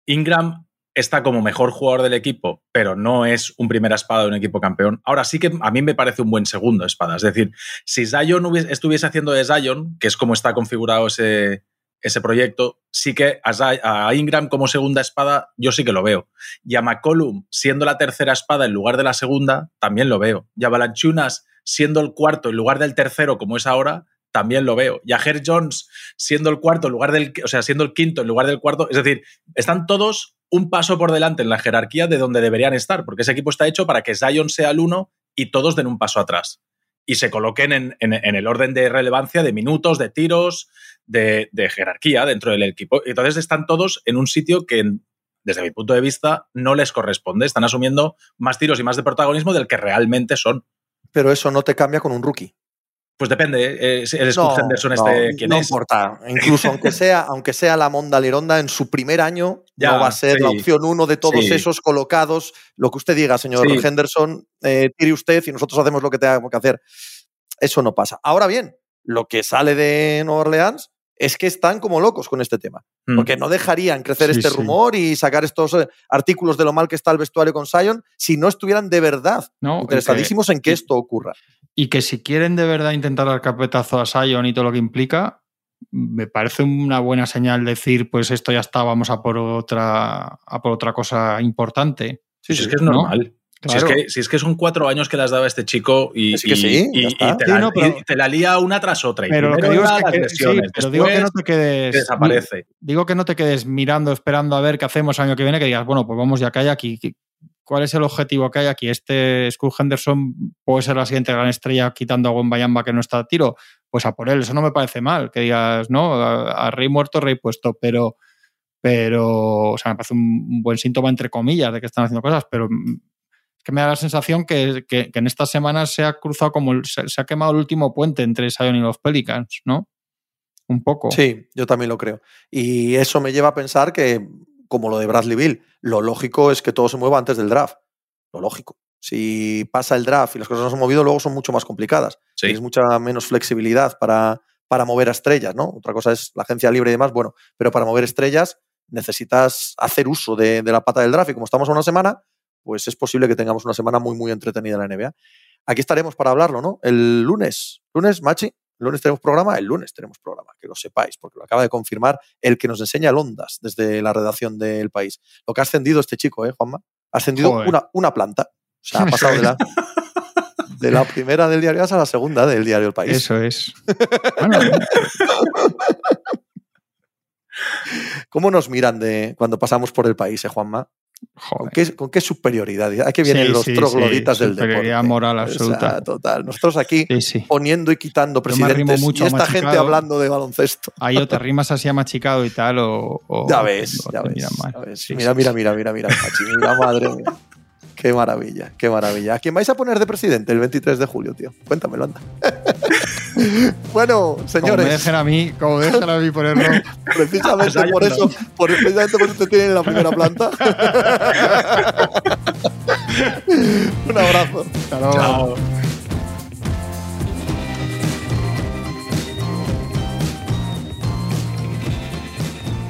Ingram está como mejor jugador del equipo, pero no es un primera espada de un equipo campeón. Ahora sí que a mí me parece un buen segundo espada. Es decir, si Zion estuviese haciendo de Zion, que es como está configurado ese, ese proyecto, sí que a, Ingram como segunda espada yo sí que lo veo. Y a McCollum siendo la tercera espada en lugar de la segunda, también lo veo. Y a Balanchunas siendo el cuarto en lugar del tercero como es ahora, también lo veo. Y a Herr Jones siendo el cuarto en lugar del, o sea, siendo el quinto en lugar del cuarto, es decir, están todos un paso por delante en la jerarquía de donde deberían estar, porque ese equipo está hecho para que Zion sea el uno y todos den un paso atrás y se coloquen en, en, en el orden de relevancia de minutos, de tiros, de, de, jerarquía dentro del equipo. Entonces están todos en un sitio que, desde mi punto de vista, no les corresponde. Están asumiendo más tiros y más de protagonismo del que realmente son. Pero eso no te cambia con un rookie. Pues depende, eh, el Scott no, Henderson este, no, ¿quién no es? importa. Incluso *laughs* aunque sea, aunque sea la Monda Lironda en su primer año, ya, no va a ser sí. la opción uno de todos sí. esos colocados. Lo que usted diga, señor sí. Henderson, eh, tire usted y nosotros hacemos lo que tengamos que hacer. Eso no pasa. Ahora bien, lo que sale de Nueva Orleans es que están como locos con este tema. Mm. Porque no dejarían crecer sí, este sí. rumor y sacar estos eh, artículos de lo mal que está el vestuario con Sion si no estuvieran de verdad no, interesadísimos que, en que esto ocurra. Y que si quieren de verdad intentar dar carpetazo a Sion y todo lo que implica, me parece una buena señal decir, pues esto ya está, vamos a por otra, a por otra cosa importante. Sí, sí, es que es normal. ¿no? Claro. Si, es que, si, es que, son cuatro años que las daba este chico y, es que sí, y, y, te, la, no, pero, y, te, la, lía una tras otra. pero lo que digo es que, sí, digo que no te quedes. Desaparece. Digo que no te quedes mirando, esperando a ver qué hacemos el año que viene, que digas, bueno, pues vamos ya que hay aquí. ¿Cuál es el objetivo que hay aquí? Este Scott Henderson puede ser la siguiente gran estrella quitando a Wembayamba que no está a tiro. Pues a por él, eso no me parece mal. Que digas, no, a, a rey muerto, rey puesto, pero pero, o sea, me parece un buen síntoma entre comillas de que están haciendo cosas, pero que me da la sensación que, que, que, en estas semanas se ha cruzado como el, se, se, ha quemado el último puente entre Sion y los Pelicans, ¿no? Un poco. Sí, yo también lo creo. Y eso me lleva a pensar que, como lo de Bradley Bill, lo lógico es que todo se mueva antes del draft. Lo lógico. Si pasa el draft y las cosas no se han movido, luego son mucho más complicadas. Sí. Tienes mucha menos flexibilidad para, para mover a estrellas, ¿no? Otra cosa es la agencia libre y demás, bueno, pero para mover estrellas necesitas hacer uso de, de la pata del draft y como estamos a una semana, pues es posible que tengamos una semana muy, muy entretenida en la NBA. Aquí estaremos para hablarlo, ¿no? El lunes. ¿Lunes, Machi? ¿El lunes tenemos programa? El lunes tenemos programa, que lo sepáis, porque lo acaba de confirmar el que nos enseña el Ondas desde la redacción del país. Lo que ha ascendido este chico, ¿eh, Juanma? Ha ascendido una, una, planta. O sea, ha *laughs* pasado de la, de la primera del diario a la segunda del diario El País. Eso es. Bueno, *laughs* ¿Cómo nos miran de cuando pasamos por el país, eh, Juanma? ¿Con qué, ¿Con qué, superioridad? Aquí vienen sí, los sí, trogloditas sí, del deporte. moral absoluta. O sea, total. Nosotros aquí poniendo y quitando presidentes mucho y esta machicado. gente hablando de baloncesto. Ahí o te rimas así a machicado y tal o... o ya ves, ya ves, ya ves. mira, mira, mira, mira, mira, machi, mira, madre mía. Qué maravilla, qué maravilla. ¿A quién vais a poner de presidente el 23 de julio, tío? Cuéntamelo, anda. *laughs* bueno, señores. Como me dejen a mí, como me dejen a mí ponerlo. *laughs* Precisamente por eso, por, precisamente por eso te tienen en la primera planta. *laughs* Un abrazo. Hasta luego. Chao.